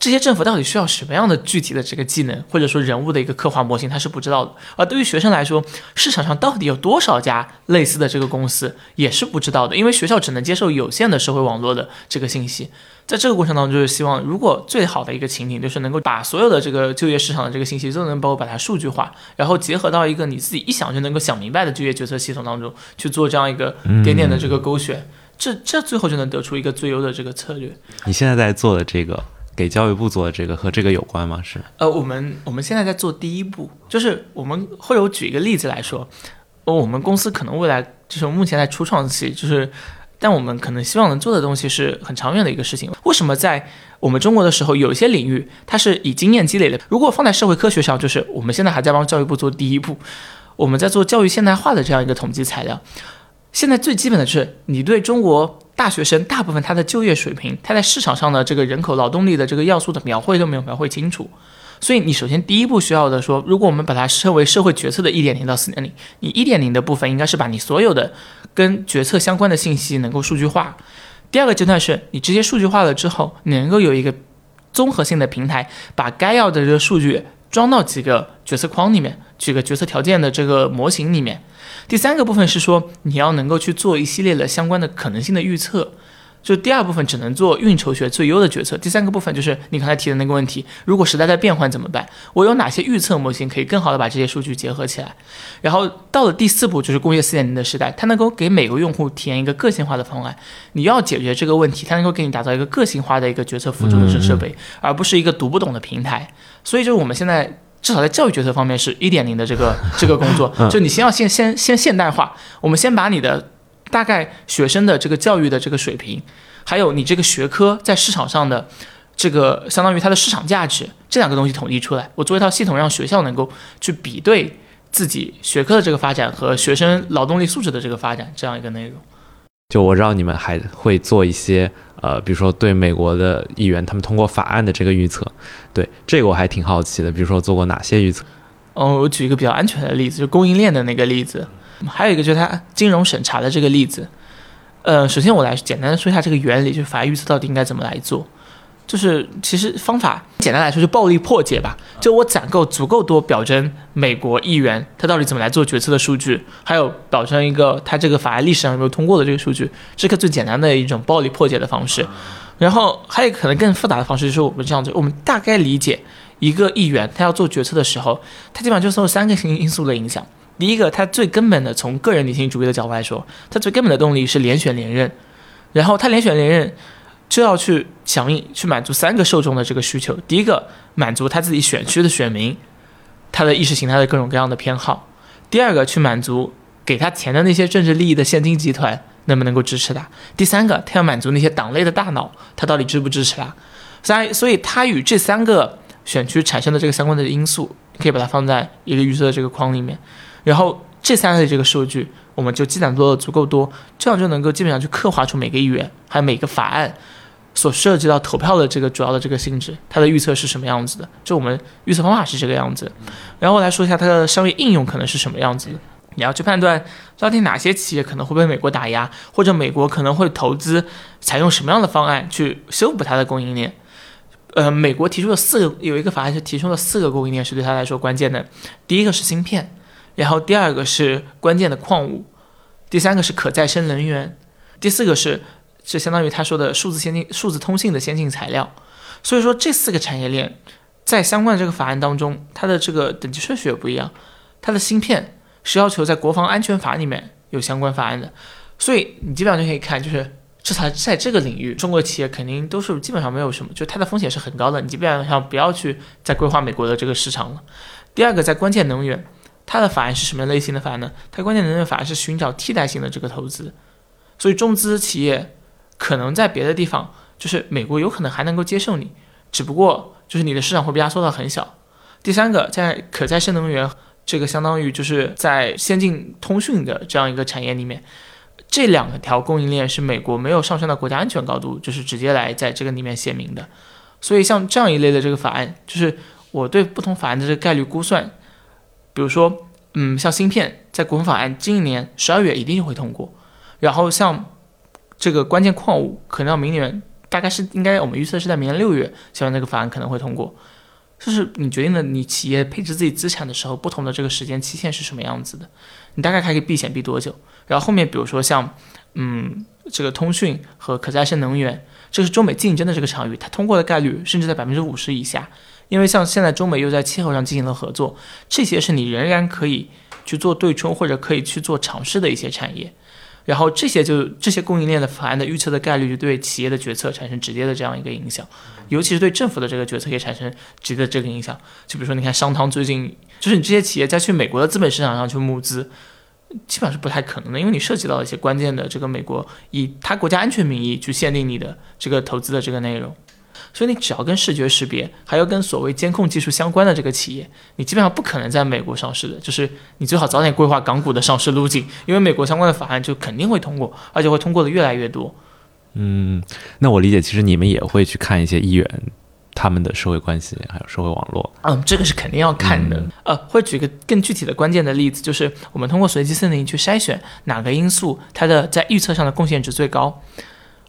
这些政府到底需要什么样的具体的这个技能，或者说人物的一个刻画模型，他是不知道的。而对于学生来说，市场上到底有多少家类似的这个公司，也是不知道的，因为学校只能接受有限的社会网络的这个信息。在这个过程当中，就是希望，如果最好的一个情景，就是能够把所有的这个就业市场的这个信息都能包括把它数据化，然后结合到一个你自己一想就能够想明白的就业决策系统当中去做这样一个点点的这个勾选，这这最后就能得出一个最优的这个策略。你现在在做的这个，给教育部做的这个和这个有关吗？是呃，我们我们现在在做第一步，就是我们会有举一个例子来说，我们公司可能未来就是目前在初创期，就是但我们可能希望能做的东西是很长远的一个事情。为什么在我们中国的时候，有一些领域它是以经验积累的？如果放在社会科学上，就是我们现在还在帮教育部做第一步，我们在做教育现代化的这样一个统计材料。现在最基本的是，你对中国大学生大部分他的就业水平，他在市场上的这个人口劳动力的这个要素的描绘都没有描绘清楚。所以你首先第一步需要的说，如果我们把它称为社会决策的一点零到四点零，你一点零的部分应该是把你所有的跟决策相关的信息能够数据化。第二个阶段是你这些数据化了之后，你能够有一个综合性的平台，把该要的这个数据装到几个决策框里面，几个决策条件的这个模型里面。第三个部分是说，你要能够去做一系列的相关的可能性的预测。就第二部分只能做运筹学最优的决策，第三个部分就是你刚才提的那个问题：如果时代在变换怎么办？我有哪些预测模型可以更好的把这些数据结合起来？然后到了第四步，就是工业四点零的时代，它能够给每个用户体验一个个性化的方案。你要解决这个问题，它能够给你打造一个个性化的一个决策辅助的设设备，而不是一个读不懂的平台。所以就是我们现在。至少在教育决策方面是一点零的这个 这个工作，就你先要先先先现代化，我们先把你的大概学生的这个教育的这个水平，还有你这个学科在市场上的这个相当于它的市场价值这两个东西统计出来，我做一套系统，让学校能够去比对自己学科的这个发展和学生劳动力素质的这个发展这样一个内容。就我知道你们还会做一些呃，比如说对美国的议员他们通过法案的这个预测，对这个我还挺好奇的。比如说做过哪些预测？哦，我举一个比较安全的例子，就供应链的那个例子，还有一个就是它金融审查的这个例子。呃，首先我来简单的说一下这个原理，就是法预测到底应该怎么来做。就是其实方法简单来说就暴力破解吧，就我攒够足够多表征美国议员他到底怎么来做决策的数据，还有表征一个他这个法案历史上有没有通过的这个数据，这个最简单的一种暴力破解的方式。然后还有可能更复杂的方式，就是我们这样子，我们大概理解一个议员他要做决策的时候，他基本上就受三个因因素的影响。第一个，他最根本的从个人理性主义的角度来说，他最根本的动力是连选连任，然后他连选连任就要去响应去满足三个受众的这个需求。第一个，满足他自己选区的选民他的意识形态的各种各样的偏好；第二个，去满足给他钱的那些政治利益的现金集团能不能够支持他；第三个，他要满足那些党内的大脑，他到底支不支持他。所以，所以他与这三个选区产生的这个相关的因素，可以把它放在一个预测的这个框里面。然后这三类这个数据，我们就积攒做的足够多，这样就能够基本上去刻画出每个议员还有每个法案所涉及到投票的这个主要的这个性质，它的预测是什么样子的。就我们预测方法是这个样子。然后来说一下它的商业应用可能是什么样子的。你要去判断到底哪些企业可能会被美国打压，或者美国可能会投资采用什么样的方案去修补它的供应链。呃，美国提出了四个，有一个法案是提出了四个供应链是对他来说关键的。第一个是芯片。然后第二个是关键的矿物，第三个是可再生能源，第四个是是相当于他说的数字先进、数字通信的先进材料。所以说这四个产业链在相关的这个法案当中，它的这个等级顺序也不一样。它的芯片是要求在国防安全法里面有相关法案的，所以你基本上就可以看，就是这才在这个领域，中国企业肯定都是基本上没有什么，就它的风险是很高的，你基本上不要去再规划美国的这个市场了。第二个在关键能源。它的法案是什么类型的法案呢？它关键能源法案是寻找替代性的这个投资，所以中资企业可能在别的地方，就是美国有可能还能够接受你，只不过就是你的市场会被压缩到很小。第三个，在可再生能源这个相当于就是在先进通讯的这样一个产业里面，这两条供应链是美国没有上升到国家安全高度，就是直接来在这个里面写明的。所以像这样一类的这个法案，就是我对不同法案的这个概率估算。比如说，嗯，像芯片，在国防法案今年十二月一定会通过，然后像这个关键矿物，可能要明年，大概是应该我们预测是在明年六月，希望那个法案可能会通过。就是你决定了你企业配置自己资产的时候，不同的这个时间期限是什么样子的，你大概还可以避险避多久？然后后面比如说像，嗯，这个通讯和可再生能源，这是中美竞争的这个场域，它通过的概率甚至在百分之五十以下。因为像现在中美又在气候上进行了合作，这些是你仍然可以去做对冲或者可以去做尝试的一些产业，然后这些就这些供应链的法案的预测的概率就对企业的决策产生直接的这样一个影响，尤其是对政府的这个决策也产生直接的这个影响。就比如说你看商汤最近就是你这些企业再去美国的资本市场上去募资，基本上是不太可能的，因为你涉及到一些关键的这个美国以他国家安全名义去限定你的这个投资的这个内容。所以你只要跟视觉识别，还有跟所谓监控技术相关的这个企业，你基本上不可能在美国上市的。就是你最好早点规划港股的上市路径，因为美国相关的法案就肯定会通过，而且会通过的越来越多。嗯，那我理解，其实你们也会去看一些议员他们的社会关系，还有社会网络。嗯，这个是肯定要看的。呃，会举个更具体的关键的例子，就是我们通过随机森林去筛选哪个因素它的在预测上的贡献值最高。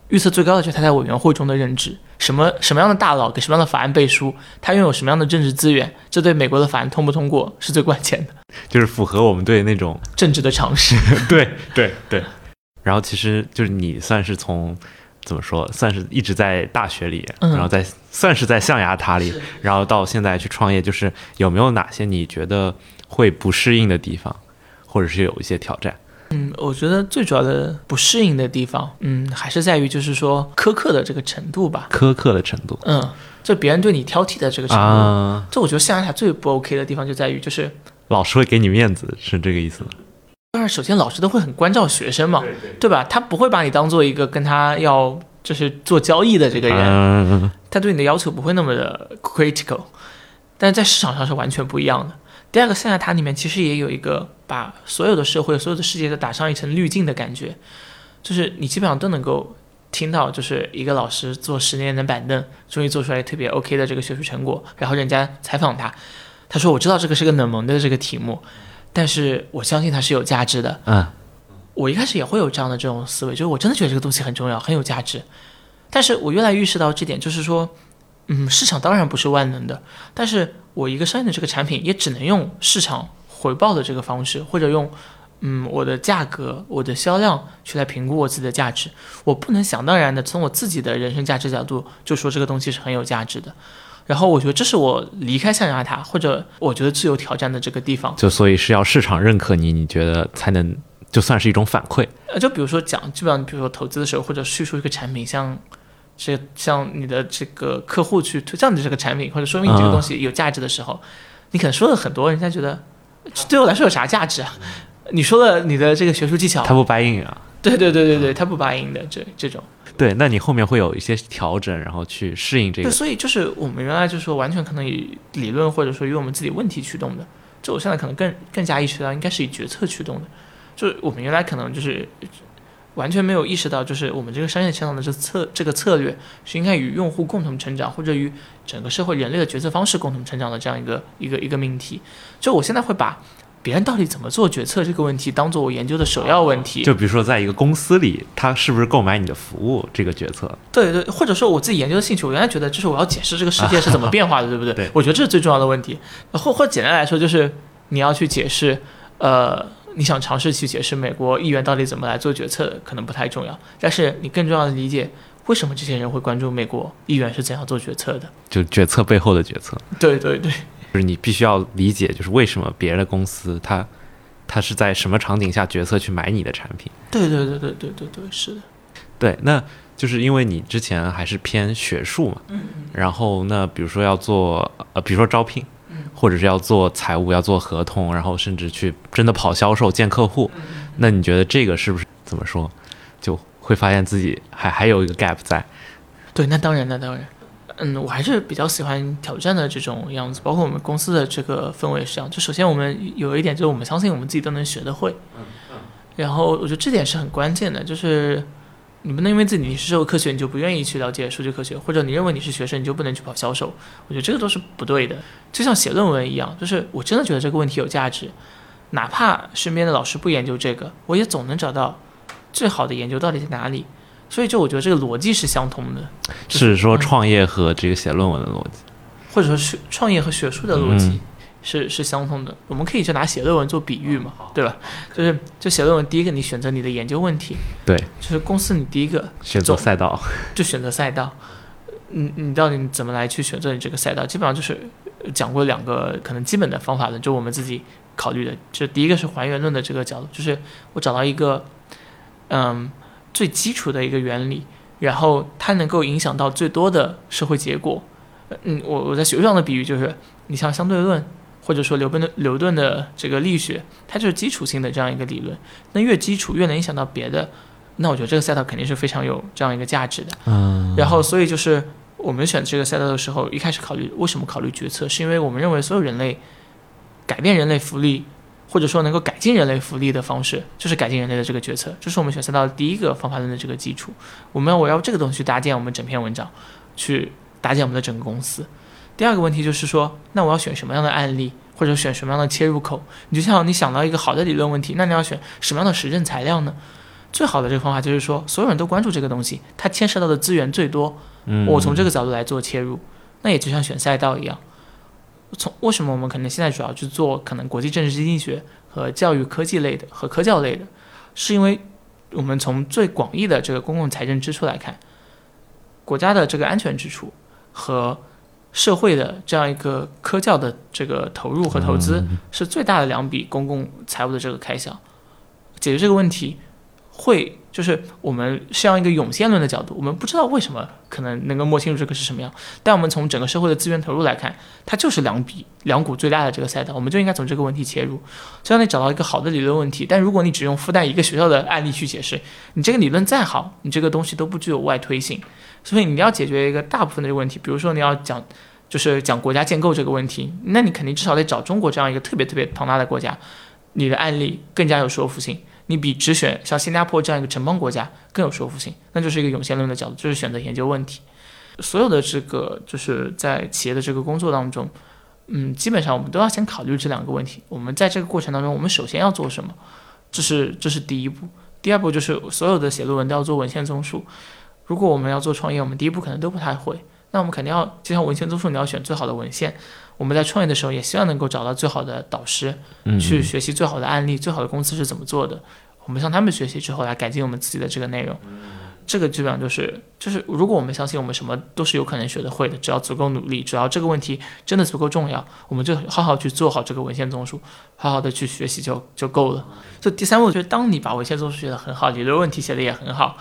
预测最高的就是他在委员会中的任职，什么什么样的大佬给什么样的法案背书，他拥有什么样的政治资源，这对美国的法案通不通过是最关键的，就是符合我们对那种政治的常识。对对对。然后其实就是你算是从怎么说，算是一直在大学里，然后在算是在象牙塔里，然后到现在去创业，就是有没有哪些你觉得会不适应的地方，或者是有一些挑战？嗯，我觉得最主要的不适应的地方，嗯，还是在于就是说苛刻的这个程度吧。苛刻的程度，嗯，就别人对你挑剔的这个程度。这我觉得象牙塔最不 OK 的地方就在于，就是老师会给你面子，是这个意思吗。当然，首先老师都会很关照学生嘛，对吧？他不会把你当做一个跟他要就是做交易的这个人，他对你的要求不会那么的 critical，但是在市场上是完全不一样的。第二个象牙塔里面其实也有一个把所有的社会、所有的世界都打上一层滤镜的感觉，就是你基本上都能够听到，就是一个老师坐十年的板凳，终于做出来特别 OK 的这个学术成果，然后人家采访他，他说：“我知道这个是个冷门的这个题目，但是我相信它是有价值的。”嗯，我一开始也会有这样的这种思维，就是我真的觉得这个东西很重要，很有价值。但是我越来越意识到这点，就是说，嗯，市场当然不是万能的，但是我一个商业的这个产品也只能用市场回报的这个方式，或者用。嗯，我的价格、我的销量去来评估我自己的价值，我不能想当然的从我自己的人生价值角度就说这个东西是很有价值的。然后我觉得这是我离开象牙塔或者我觉得自由挑战的这个地方。就所以是要市场认可你，你觉得才能就算是一种反馈。呃，就比如说讲，基本上比如说投资的时候或者叙述一个产品，像这向你的这个客户去推荐你这个产品或者说明你这个东西有价值的时候，你可能说了很多，人家觉得对我来说有啥价值啊？你说了你的这个学术技巧，他不答应啊？对对对对对，他不答应的，这这种。对，那你后面会有一些调整，然后去适应这个。对，所以就是我们原来就是说完全可能以理论或者说以我们自己问题驱动的，就我现在可能更更加意识到应该是以决策驱动的。就是我们原来可能就是完全没有意识到，就是我们这个商业成长的这策这个策略是应该与用户共同成长，或者与整个社会人类的决策方式共同成长的这样一个一个一个命题。就我现在会把。别人到底怎么做决策这个问题，当做我研究的首要问题。就比如说，在一个公司里，他是不是购买你的服务这个决策？对对，或者说我自己研究的兴趣，我原来觉得就是我要解释这个世界是怎么变化的，对不对？对，我觉得这是最重要的问题。或或简单来说，就是你要去解释，呃，你想尝试去解释美国议员到底怎么来做决策，可能不太重要。但是你更重要的理解，为什么这些人会关注美国议员是怎样做决策的？就决策背后的决策。对对对。就是你必须要理解，就是为什么别的公司它，它是在什么场景下决策去买你的产品？对对对对对对对，是的。对，那就是因为你之前还是偏学术嘛，嗯然后那比如说要做呃，比如说招聘，或者是要做财务，要做合同，然后甚至去真的跑销售见客户，那你觉得这个是不是怎么说，就会发现自己还还有一个 gap 在？对，那当然，那当然。嗯，我还是比较喜欢挑战的这种样子，包括我们公司的这个氛围是这样。就首先我们有一点，就是我们相信我们自己都能学得会。然后我觉得这点是很关键的，就是你不能因为自己你是社会科学，你就不愿意去了解数据科学，或者你认为你是学生，你就不能去跑销售。我觉得这个都是不对的。就像写论文一样，就是我真的觉得这个问题有价值，哪怕身边的老师不研究这个，我也总能找到最好的研究到底在哪里。所以，就我觉得这个逻辑是相通的，是说创业和这个写论文的逻辑，或者说学创业和学术的逻辑是是相通的。我们可以就拿写论文做比喻嘛，对吧？就是就写论文，第一个你选择你的研究问题，对，就是公司你第一个选择赛道，就选择赛道。你你到底怎么来去选择你这个赛道？基本上就是讲过两个可能基本的方法论，就我们自己考虑的。就第一个是还原论的这个角度，就是我找到一个，嗯。最基础的一个原理，然后它能够影响到最多的社会结果。嗯，我我在学术上的比喻就是，你像相对论，或者说牛顿的牛顿的这个力学，它就是基础性的这样一个理论。那越基础越能影响到别的，那我觉得这个赛道肯定是非常有这样一个价值的。嗯。然后，所以就是我们选这个赛道的时候，一开始考虑为什么考虑决策，是因为我们认为所有人类改变人类福利。或者说能够改进人类福利的方式，就是改进人类的这个决策，这是我们选赛道的第一个方法论的这个基础。我们要围绕这个东西去搭建我们整篇文章，去搭建我们的整个公司。第二个问题就是说，那我要选什么样的案例，或者选什么样的切入口？你就像你想到一个好的理论问题，那你要选什么样的实证材料呢？最好的这个方法就是说，所有人都关注这个东西，它牵涉到的资源最多，我从这个角度来做切入，那也就像选赛道一样。从为什么我们可能现在主要去做可能国际政治经济学和教育科技类的和科教类的，是因为我们从最广义的这个公共财政支出来看，国家的这个安全支出和社会的这样一个科教的这个投入和投资是最大的两笔公共财务的这个开销，解决这个问题会。就是我们是用一个涌现论的角度，我们不知道为什么可能能够摸清楚这个是什么样，但我们从整个社会的资源投入来看，它就是两笔两股最大的这个赛道，我们就应该从这个问题切入。只要你找到一个好的理论问题，但如果你只用附带一个学校的案例去解释，你这个理论再好，你这个东西都不具有外推性。所以你要解决一个大部分的问题，比如说你要讲就是讲国家建构这个问题，那你肯定至少得找中国这样一个特别特别庞大的国家，你的案例更加有说服性。你比只选像新加坡这样一个城邦国家更有说服性，那就是一个涌现论的角度，就是选择研究问题。所有的这个就是在企业的这个工作当中，嗯，基本上我们都要先考虑这两个问题。我们在这个过程当中，我们首先要做什么？这是这是第一步。第二步就是所有的写论文都要做文献综述。如果我们要做创业，我们第一步可能都不太会，那我们肯定要就像文献综述，你要选最好的文献。我们在创业的时候也希望能够找到最好的导师，嗯去学习最好的案例，最好的公司是怎么做的。我们向他们学习之后来改进我们自己的这个内容。这个基本上就是就是，如果我们相信我们什么都是有可能学得会的，只要足够努力，只要这个问题真的足够重要，我们就好好去做好这个文献综述，好好的去学习就就够了。所以第三步就是，当你把文献综述学得很好，理论问题写得也很好，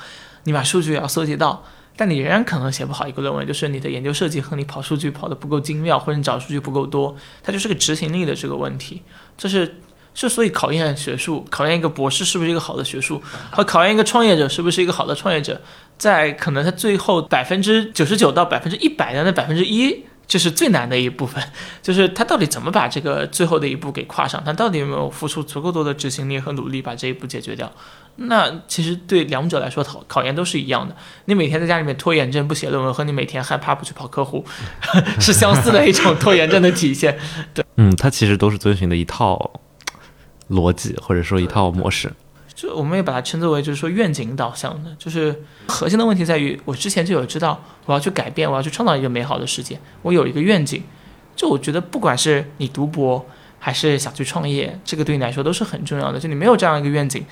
你把数据也要搜集到，但你仍然可能写不好一个论文，就是你的研究设计和你跑数据跑得不够精妙，或者你找数据不够多，它就是个执行力的这个问题。这是之所以考验学术，考验一个博士是不是一个好的学术，和考验一个创业者是不是一个好的创业者，在可能他最后百分之九十九到百分之一百的那百分之一。这是最难的一部分，就是他到底怎么把这个最后的一步给跨上，他到底有没有付出足够多的执行力和努力把这一步解决掉？那其实对两者来说考考研都是一样的。你每天在家里面拖延症不写论文，和你每天害怕不去跑客户，是相似的一种拖延症的体现。对嗯，它其实都是遵循的一套逻辑或者说一套模式。就我们也把它称作为就是说愿景导向的，就是核心的问题在于我之前就有知道我要去改变，我要去创造一个美好的世界，我有一个愿景。就我觉得不管是你读博还是想去创业，这个对你来说都是很重要的。就你没有这样一个愿景，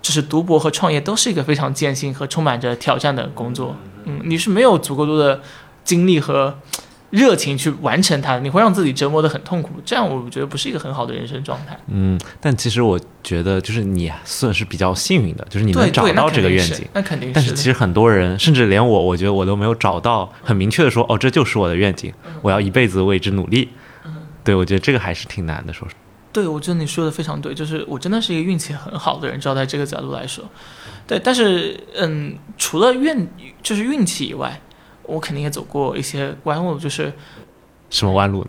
就是读博和创业都是一个非常艰辛和充满着挑战的工作。嗯，你是没有足够多的精力和热情去完成它，你会让自己折磨得很痛苦。这样我觉得不是一个很好的人生状态。嗯，但其实我觉得就是你算是比较幸运的，就是你能找到这个愿景。那肯定是但是其实很多人，甚至连我，我觉得我都没有找到很明确的说，哦，这就是我的愿景，我要一辈子为之努力。对，我觉得这个还是挺难的，说实话。对，我觉得你说的非常对，就是我真的是一个运气很好的人，照在这个角度来说，对。但是，嗯，除了运就是运气以外，我肯定也走过一些弯路，就是什么弯路？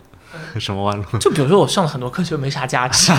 什么弯路？就比如说我上了很多课，就没啥价值，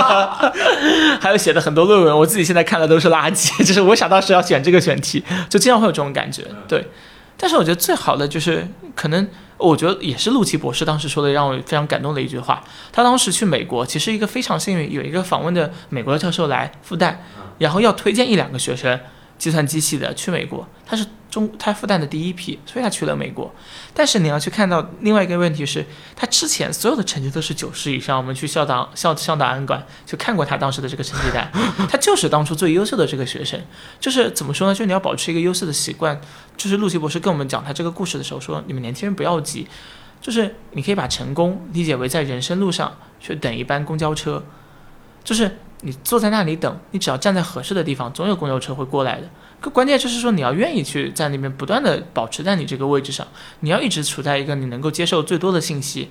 还有写的很多论文，我自己现在看的都是垃圾。就是我想到时要选这个选题，就经常会有这种感觉。对，但是我觉得最好的就是可能。我觉得也是陆琪博士当时说的让我非常感动的一句话。他当时去美国，其实一个非常幸运，有一个访问的美国的教授来复旦，然后要推荐一两个学生计算机系的去美国。他是中他复旦的第一批，所以他去了美国。但是你要去看到另外一个问题是，他之前所有的成绩都是九十以上。我们去校档校校档案馆就看过他当时的这个成绩单，他就是当初最优秀的这个学生。就是怎么说呢？就是你要保持一个优秀的习惯。就是陆琪博士跟我们讲他这个故事的时候说，你们年轻人不要急，就是你可以把成功理解为在人生路上去等一班公交车，就是你坐在那里等，你只要站在合适的地方，总有公交车会过来的。可关键就是说，你要愿意去在那边不断的保持在你这个位置上，你要一直处在一个你能够接受最多的信息，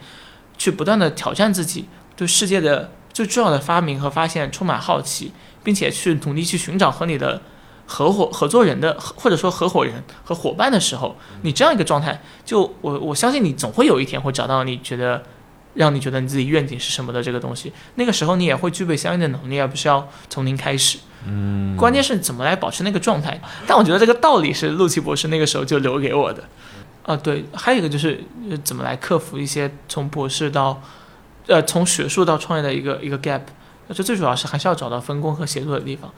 去不断的挑战自己，对世界的最重要的发明和发现充满好奇，并且去努力去寻找和你的合伙合作人的或者说合伙人和伙伴的时候，你这样一个状态，就我我相信你总会有一天会找到你觉得让你觉得你自己愿景是什么的这个东西，那个时候你也会具备相应的能力，而不是要从零开始。嗯，关键是怎么来保持那个状态。但我觉得这个道理是陆琪博士那个时候就留给我的。啊，对，还有一个就是呃怎么来克服一些从博士到呃从学术到创业的一个一个 gap。这最主要是还是要找到分工和协作的地方。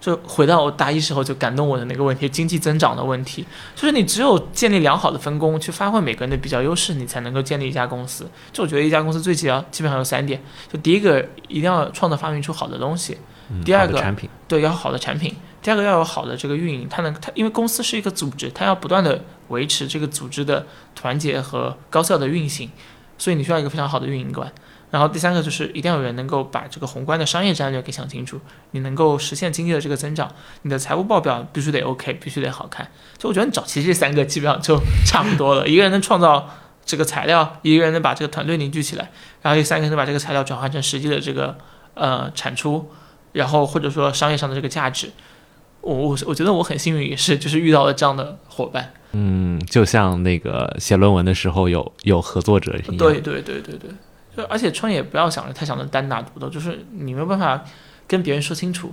就回到我大一时候就感动我的那个问题，经济增长的问题，就是你只有建立良好的分工，去发挥每个人的比较优势，你才能够建立一家公司。就我觉得一家公司最基要基本上有三点，就第一个一定要创造发明出好的东西，嗯第二个产品，对，要好的产品。第二个要有好的这个运营，它能它因为公司是一个组织，它要不断的维持这个组织的团结和高效的运行，所以你需要一个非常好的运营官。然后第三个就是一定要有人能够把这个宏观的商业战略给想清楚，你能够实现经济的这个增长，你的财务报表必须得 OK，必须得好看。就我觉得你找齐这三个基本上就差不多了，一个人能创造这个材料，一个人能把这个团队凝聚起来，然后第三个人能把这个材料转换成实际的这个呃产出，然后或者说商业上的这个价值。我我我觉得我很幸运，也是就是遇到了这样的伙伴。嗯，就像那个写论文的时候有有合作者一样，对对对对对，就而且创业不要想着太想着单打独斗，就是你没有办法跟别人说清楚。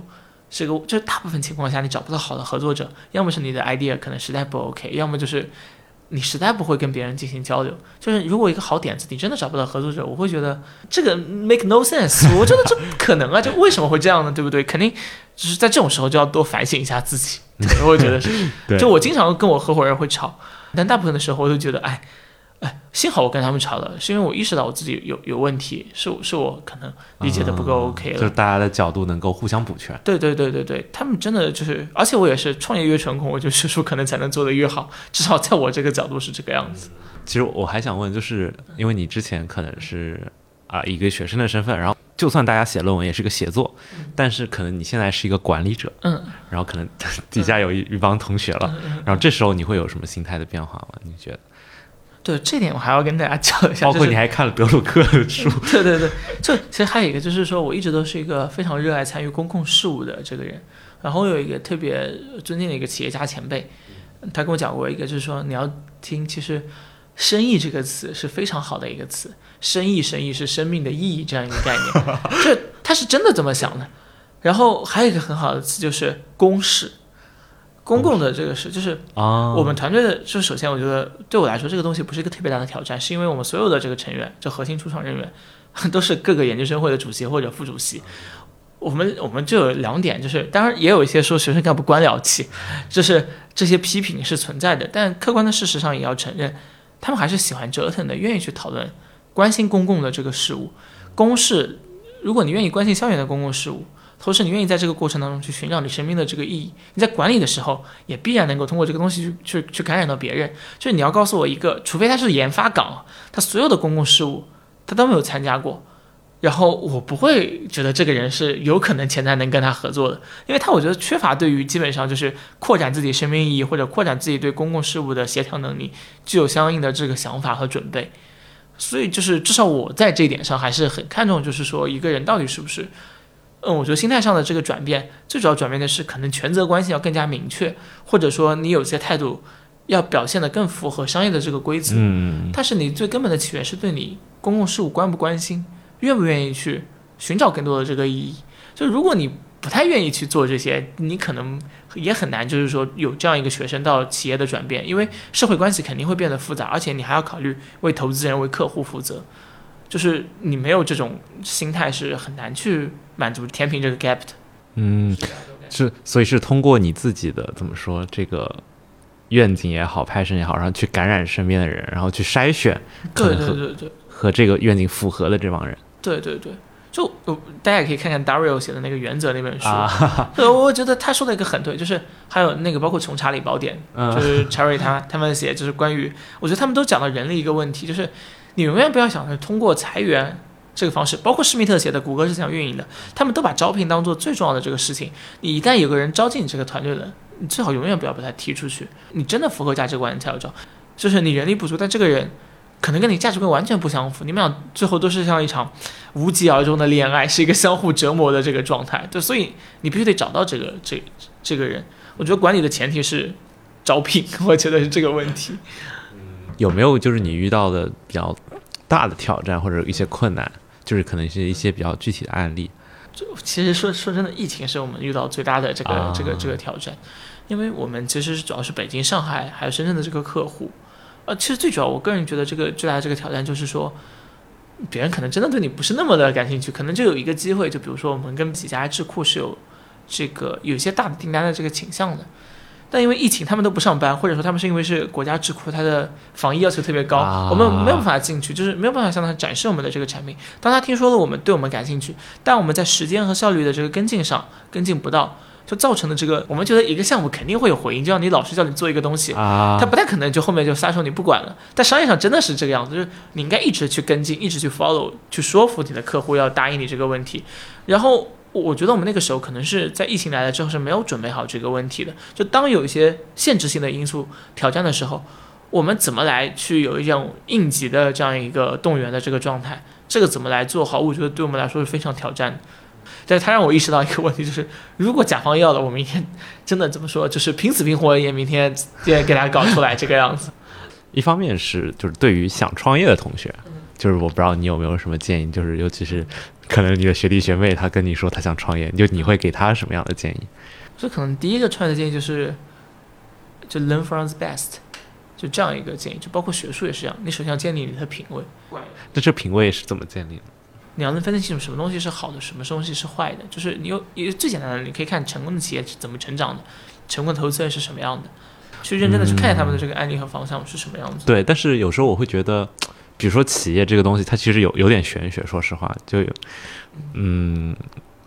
这个就是大部分情况下你找不到好的合作者，要么是你的 idea 可能实在不 OK，要么就是你实在不会跟别人进行交流。就是如果一个好点子你真的找不到合作者，我会觉得这个 make no sense，我觉得这不可能啊，就为什么会这样呢？对不对？肯定就是在这种时候就要多反省一下自己。对我觉得是，对就我经常跟我合伙人会吵，但大部分的时候我就觉得，哎，哎，幸好我跟他们吵了，是因为我意识到我自己有有问题，是我是我可能理解的不够 OK 了。就是大家的角度能够互相补全。对对对对对，他们真的就是，而且我也是创业越成功，我就学术可能才能做得越好，至少在我这个角度是这个样子。其实我还想问，就是因为你之前可能是啊、一个学生的身份，然后就算大家写论文也是个写作，但是可能你现在是一个管理者，嗯，然后可能 底下有一一帮同学了，然后这时候你会有什么心态的变化吗？你觉得？对，这点我还要跟大家讲一下，包括你还看了德鲁克的 书，对对对，就其实还有一个就是说，我一直都是一个非常热爱参与公共事务的这个人。然后有一个特别尊敬的一个企业家前辈，他跟我讲过一个，就是说你要听，其实“生意”这个词是非常好的一个词，生意生意是生命的意义这样一个概念，就他是真的这么想的。然后还有一个很好的词就是公事，公共的这个事就是啊，我们团队的，就首先我觉得对我来说，这个东西不是一个特别大的挑战，是因为我们所有的这个成员，这核心初创人员，都是各个研究生会的主席或者副主席。我们我们就有两点，就是当然也有一些说学生干部官僚气，就是这些批评是存在的，但客观的事实上也要承认，他们还是喜欢折腾的，愿意去讨论、关心公共的这个事务。公事，如果你愿意关心校园的公共事务，同时你愿意在这个过程当中去寻找你生命的这个意义，你在管理的时候也必然能够通过这个东西去去去感染到别人。就是你要告诉我一个，除非他是研发岗，他所有的公共事务他都没有参加过，然后我不会觉得这个人是有可能潜在能跟他合作的，因为他我觉得缺乏对于基本上就是扩展自己生命意义或者扩展自己对公共事务的协调能力具有相应的这个想法和准备。所以就是至少我在这一点上还是很看重，就是说一个人到底是不是，嗯，我觉得心态上的这个转变，最主要转变的是可能权责关系要更加明确，或者说你有些态度要表现得更符合商业的这个规则。嗯，但是你最根本的起源是对你公共事务关不关心，愿不愿意去寻找更多的这个意义。就如果你不太愿意去做这些，你可能也很难，就是说有这样一个学生到企业的转变，因为社会关系肯定会变得复杂，而且你还要考虑为投资人、为客户负责。就是你没有这种心态，是很难去满足填平这个 gap 的。嗯，是，所以是通过你自己的怎么说这个愿景也好，passion 也好，然后去感染身边的人，然后去筛选对对对对和这个愿景符合的这帮人对对对，就呃大家也可以看看 Dario 写的那个《原则》那本书。啊，对，我觉得他说的一个很对，就是还有那个包括《穷查理宝典》，嗯就是查理他他们写，就是关于，我觉得他们都讲到人的一个问题，就是你永远不要想着通过裁员这个方式，包括施密特写的谷歌是怎样运营的，他们都把招聘当做最重要的这个事情。你一旦有个人招进你这个团队了，你最好永远不要把他踢出去，你真的符合价值观你才要招，就是你人力不足，但这个人。可能跟你价值观完全不相符，你们俩最后都是像一场无疾而终的恋爱，是一个相互折磨的这个状态。对，所以你必须得找到这个这这个人。我觉得管理的前提是招聘，我觉得是这个问题。有没有就是你遇到的比较大的挑战或者一些困难，就是可能是一些比较具体的案例其实说说真的，疫情是我们遇到最大的这个、啊这个这个挑战，因为我们其实主要是北京、上海还有深圳的这个客户。呃，其实最主要，我个人觉得这个最大的这个挑战就是说，别人可能真的对你不是那么的感兴趣，可能就有一个机会，就比如说我们跟几家智库是有这个有一些大的订单的这个倾向的。但因为疫情，他们都不上班，或者说他们是因为是国家智库，它的防疫要求特别高，啊我们没有办法进去，就是没有办法向他展示我们的这个产品。当他听说了我们对我们感兴趣，但我们在时间和效率的这个跟进上跟进不到，就造成了这个我们觉得一个项目肯定会有回应，就像你老师叫你做一个东西，啊他不太可能就后面就撒手你不管了。但商业上真的是这个样子，就是你应该一直去跟进，一直去 follow，去说服你的客户要答应你这个问题。然后我觉得我们那个时候可能是在疫情来了之后是没有准备好这个问题的。就当有一些限制性的因素挑战的时候，我们怎么来去有一种应急的这样一个动员的这个状态？这个怎么来做好？我觉得对我们来说是非常挑战的。但是它让我意识到一个问题，就是如果甲方要了，我明天真的怎么说，就是拼死拼活也明天也给他搞出来这个样子。一方面是就是对于想创业的同学，就是我不知道你有没有什么建议，就是尤其是可能你的学弟学妹他跟你说他想创业，就你会给他什么样的建议？所以可能第一个创业的建议就是，就 learn from the best，就这样一个建议，就包括学术也是这样，你首先要建立你的品味，那这品味是怎么建立的？你要能分得清楚什么东西是好的，什么东西是坏的。就是你有一最简单的，你可以看成功的企业是怎么成长的，成功的投资人是什么样的，去认真的去看一下他们的这个案例和方向是什么样子。对，但是有时候我会觉得，比如说企业这个东西，它其实有有点玄学。说实话，就有，嗯，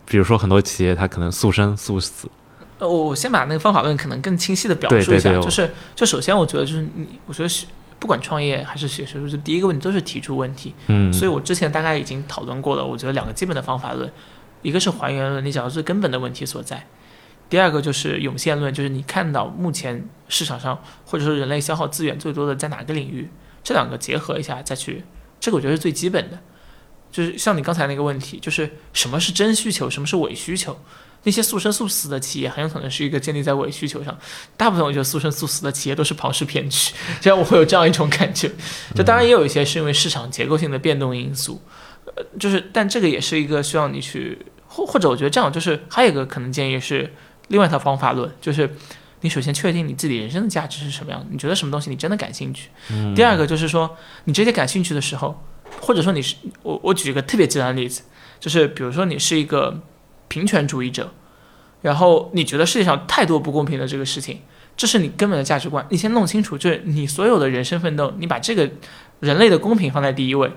比如说很多企业它可能速生速死，呃，我我先把那个方法论可能更清晰的表述一下，对对就是就首先我觉得就是你，我觉得是不管创业还是学学术，就第一个问题都是提出问题。嗯，所以我之前大概已经讨论过了，我觉得两个基本的方法论，一个是还原论，你讲的最根本的问题所在；第二个就是涌现论，就是你看到目前市场上或者说人类消耗资源最多的在哪个领域，这两个结合一下再去，这个我觉得是最基本的。就是像你刚才那个问题，就是什么是真需求，什么是伪需求？那些速生速死的企业很有可能是一个建立在伪需求上，大部分我觉得速生速死的企业都是庞氏骗局，这样我会有这样一种感觉。就当然也有一些是因为市场结构性的变动因素，呃，就是但这个也是一个需要你去或或者我觉得这样就是还有一个可能建议是另外一套方法论，就是你首先确定你自己人生的价值是什么样，你觉得什么东西你真的感兴趣。第二个就是说你这些感兴趣的时候，或者说你是我我举一个特别极端的例子，就是比如说你是一个平权主义者，然后你觉得世界上太多不公平的这个事情，这是你根本的价值观，你先弄清楚，就是你所有的人生奋斗，你把这个人类的公平放在第一位。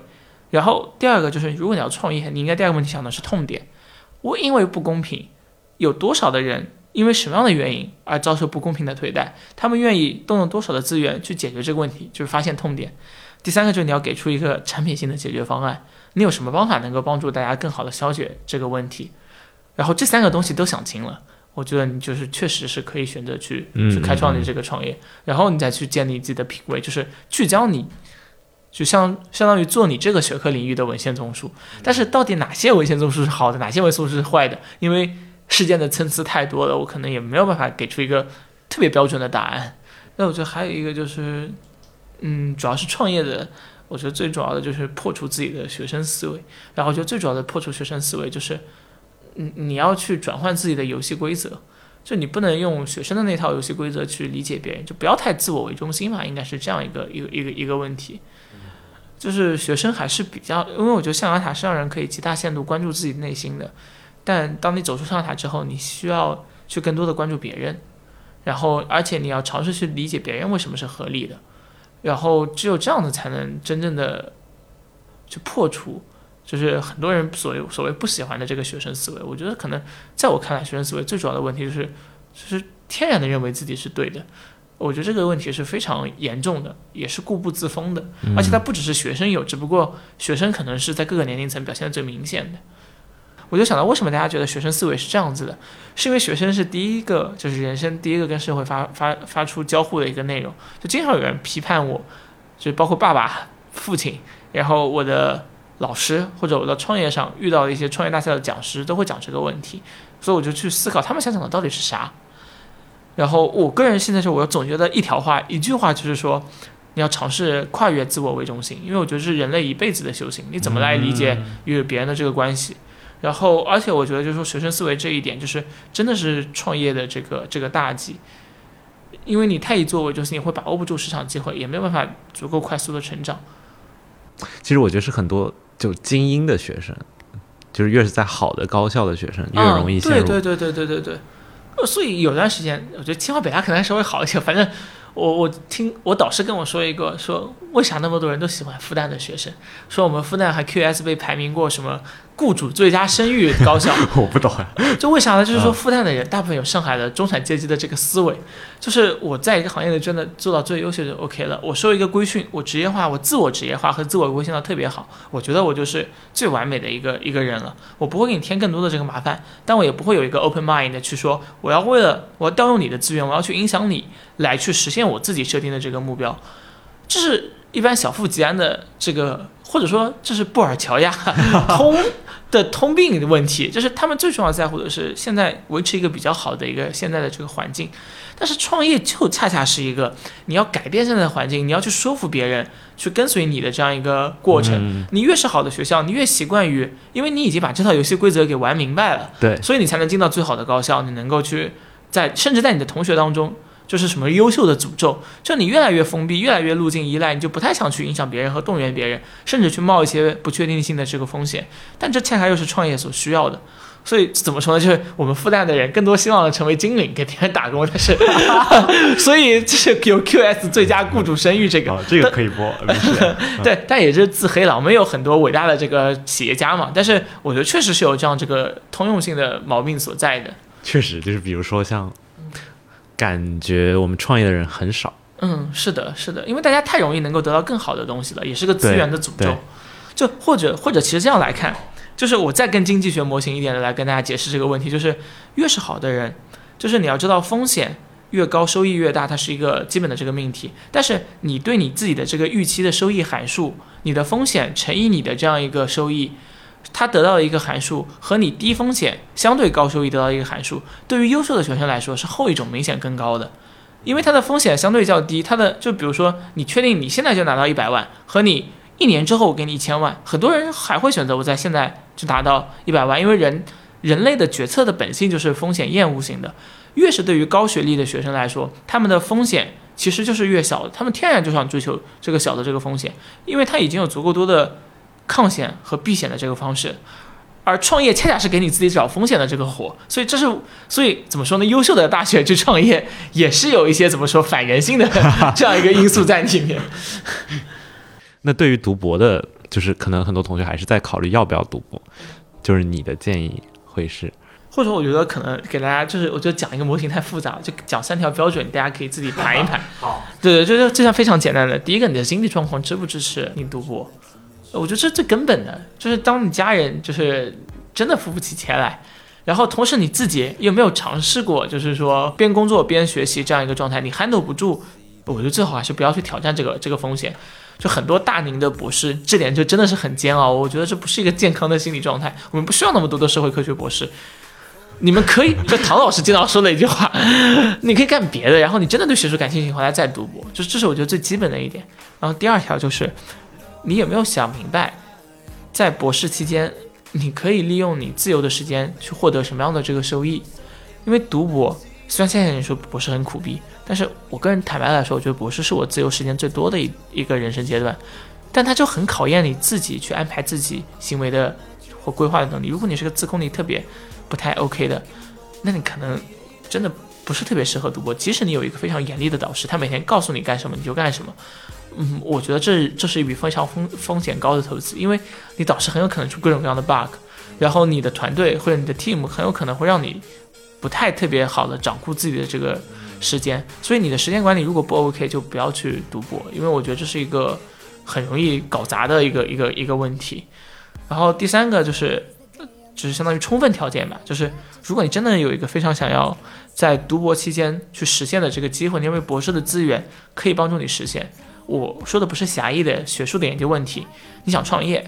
然后第二个就是，如果你要创业，你应该第二个问题想的是痛点。我因为不公平，有多少的人因为什么样的原因而遭受不公平的对待？他们愿意动用多少的资源去解决这个问题？就是发现痛点。第三个就是你要给出一个产品性的解决方案，你有什么方法能够帮助大家更好的消解这个问题？然后这三个东西都想清了，我觉得你就是确实是可以选择去嗯去开创你这个创业，然后你再去建立自己的品味，就是聚焦你，就相相当于做你这个学科领域的文献综述。但是到底哪些文献综述是好的，哪些文献综述是坏的？因为事件的参差太多了，我可能也没有办法给出一个特别标准的答案。那我觉得还有一个就是，嗯，主要是创业的，我觉得最主要的就是破除自己的学生思维。然后我觉得最主要的破除学生思维就是，你你要去转换自己的游戏规则，就你不能用学生的那套游戏规则去理解别人，就不要太自我为中心嘛，应该是这样一个一个一个一个问题。就是学生还是比较，因为我觉得象牙塔是让人可以极大限度关注自己内心的，但当你走出象牙塔之后，你需要去更多的关注别人，然后而且你要尝试去理解别人为什么是合理的，然后只有这样子才能真正的去破除，就是很多人所谓所谓不喜欢的这个学生思维。我觉得可能在我看来，学生思维最主要的问题就是，就是天然的认为自己是对的。我觉得这个问题是非常严重的，也是固步自封的，而且它不只是学生有，只不过学生可能是在各个年龄层表现的最明显的。我就想到，为什么大家觉得学生思维是这样子的？是因为学生是第一个，就是人生第一个跟社会发发发出交互的一个内容。就经常有人批判我，就包括爸爸、父亲，然后我的老师或者我在创业上遇到的一些创业大赛的讲师都会讲这个问题，所以我就去思考他们想讲的到底是啥。然后我个人现在是我总结的一条话，一句话就是说，你要尝试跨越自我为中心，因为我觉得是人类一辈子的修行。你怎么来理解与别人的这个关系？然后，而且我觉得就是说学生思维这一点，就是真的是创业的这个这个大忌，因为你太以自我为就是，你会把握不住市场机会，也没有办法足够快速的成长。其实我觉得是很多就精英的学生，就是越是在好的高校的学生，越容易嗯、陷入。对对对对对对对。呃，所以有段时间，我觉得清华北大可能还稍微好一些。反正我我听我导师跟我说一个，说为啥那么多人都喜欢复旦的学生？说我们复旦还 QS 被排名过什么雇主最佳声誉高校。我不懂啊。就为啥呢？就是说复旦的人大部分有上海的中产阶级的这个思维，就是我在一个行业里真的做到最优秀就 OK 了。我受一个规训，我职业化，我自我职业化和自我规训的特别好，我觉得我就是最完美的一个一个人了。我不会给你添更多的这个麻烦，但我也不会有一个 open mind 的去说我要为了我要调用你的资源，我要去影响你来去实现我自己设定的这个目标。这是一般小富即安的这个，或者说这是布尔乔亚通的通病的问题，就是他们最重要在乎的是现在维持一个比较好的一个现在的这个环境。但是创业就恰恰是一个你要改变现在的环境，你要去说服别人去跟随你的这样一个过程。嗯你越是好的学校，你越习惯于，因为你已经把这套游戏规则给玩明白了，对，所以你才能进到最好的高校，你能够去在甚至在你的同学当中，就是什么优秀的诅咒，就你越来越封闭，越来越路径依赖，你就不太想去影响别人和动员别人，甚至去冒一些不确定性的这个风险。但这恰恰又是创业所需要的。所以怎么说呢？就是我们复旦的人更多希望成为精灵，给别人打工。但是，所以就是有 QS 最佳雇主声誉这个，哦，这个可以播，没事。对，但也是自黑了。我们有很多伟大的这个企业家嘛，但是我觉得确实是有这样这个通用性的毛病所在的。确实，就是比如说像，感觉我们创业的人很少。嗯，是的，是的，因为大家太容易能够得到更好的东西了，也是个资源的诅咒。就或者或者，其实这样来看，就是我再更经济学模型一点的来跟大家解释这个问题，就是越是好的人，就是你要知道风险越高，收益越大，它是一个基本的这个命题。但是你对你自己的这个预期的收益函数，你的风险乘以你的这样一个收益。它得到的一个函数和你低风险相对高收益得到一个函数，对于优秀的学生来说是后一种明显更高的，因为它的风险相对较低。它的就比如说你确定你现在就拿到一百万，和你一年之后我给你一千万，很多人还会选择我在现在就拿到一百万，因为人人类的决策的本性就是风险厌恶型的。越是对于高学历的学生来说，他们的风险其实就是越小的，他们天然就想追求这个小的这个风险，因为他已经有足够多的。抗险和避险的这个方式，而创业恰恰是给你自己找风险的这个活，所以这是，所以怎么说呢？优秀的大学去创业也是有一些怎么说反人性的这样一个因素在里面。那对于读博的，就是可能很多同学还是在考虑要不要读博，就是你的建议会是？或者说，我觉得可能给大家就是，我觉得讲一个模型太复杂，就讲三条标准，大家可以自己盘一盘。好，对对，这就这项非常简单的。第一个，你的经济状况支不支持你读博？我觉得这最根本的就是，当你家人就是真的付不起钱来，然后同时你自己又没有尝试过，就是说边工作边学习这样一个状态，你 handle 不住，我觉得最好还是不要去挑战这个这个风险。就很多大龄的博士，这点就真的是很煎熬。我觉得这不是一个健康的心理状态。我们不需要那么多的社会科学博士，你们可以就唐老师经常说的一句话，你可以干别的，然后你真的对学术感兴趣，回来再读博，就这是我觉得最基本的一点。然后第二条就是。你有没有想明白，在博士期间，你可以利用你自由的时间去获得什么样的这个收益？因为读博，虽然现在你说博士很苦逼，但是我个人坦白来说，我觉得博士是我自由时间最多的一一个人生阶段，但它就很考验你自己去安排自己行为的或规划的能力。如果你是个自控力特别不太 OK 的，那你可能真的不是特别适合读博。即使你有一个非常严厉的导师，他每天告诉你干什么你就干什么。嗯，我觉得这这是一笔非常风风险高的投资，因为你导师很有可能出各种各样的 bug，然后你的团队或者你的 team 很有可能会让你不太特别好的掌控自己的这个时间，所以你的时间管理如果不 OK，就不要去读博，因为我觉得这是一个很容易搞砸的一个一个一个问题。然后第三个就是，就是相当于充分条件吧，就是如果你真的有一个非常想要在读博期间去实现的这个机会，因为博士的资源可以帮助你实现。我说的不是狭义的学术的研究问题，你想创业，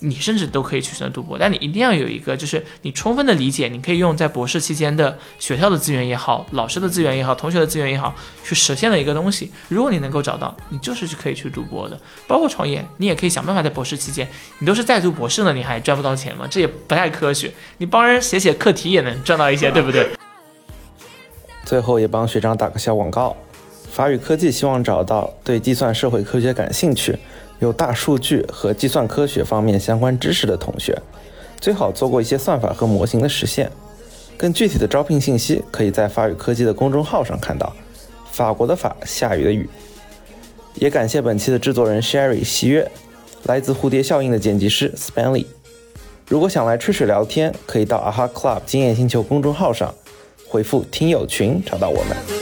你甚至都可以去选择读博，但你一定要有一个，就是你充分的理解，你可以用在博士期间的学校的资源也好，老师的资源也好，同学的资源也好，去实现的一个东西。如果你能够找到，你就是去可以去读博的。包括创业，你也可以想办法在博士期间，你都是在读博士了，你还赚不到钱吗？这也不太科学。你帮人写写课题也能赚到一些，对不对？最后也帮学长打个小广告。法语科技希望找到对计算社会科学感兴趣、有大数据和计算科学方面相关知识的同学，最好做过一些算法和模型的实现。更具体的招聘信息可以在法语科技的公众号上看到。法国的法，下雨的雨。也感谢本期的制作人 Sherry 喜悦，来自蝴蝶效应的剪辑师 Spanley。如果想来吹水聊天，可以到 AHA Club 经验星球公众号上回复“听友群”找到我们。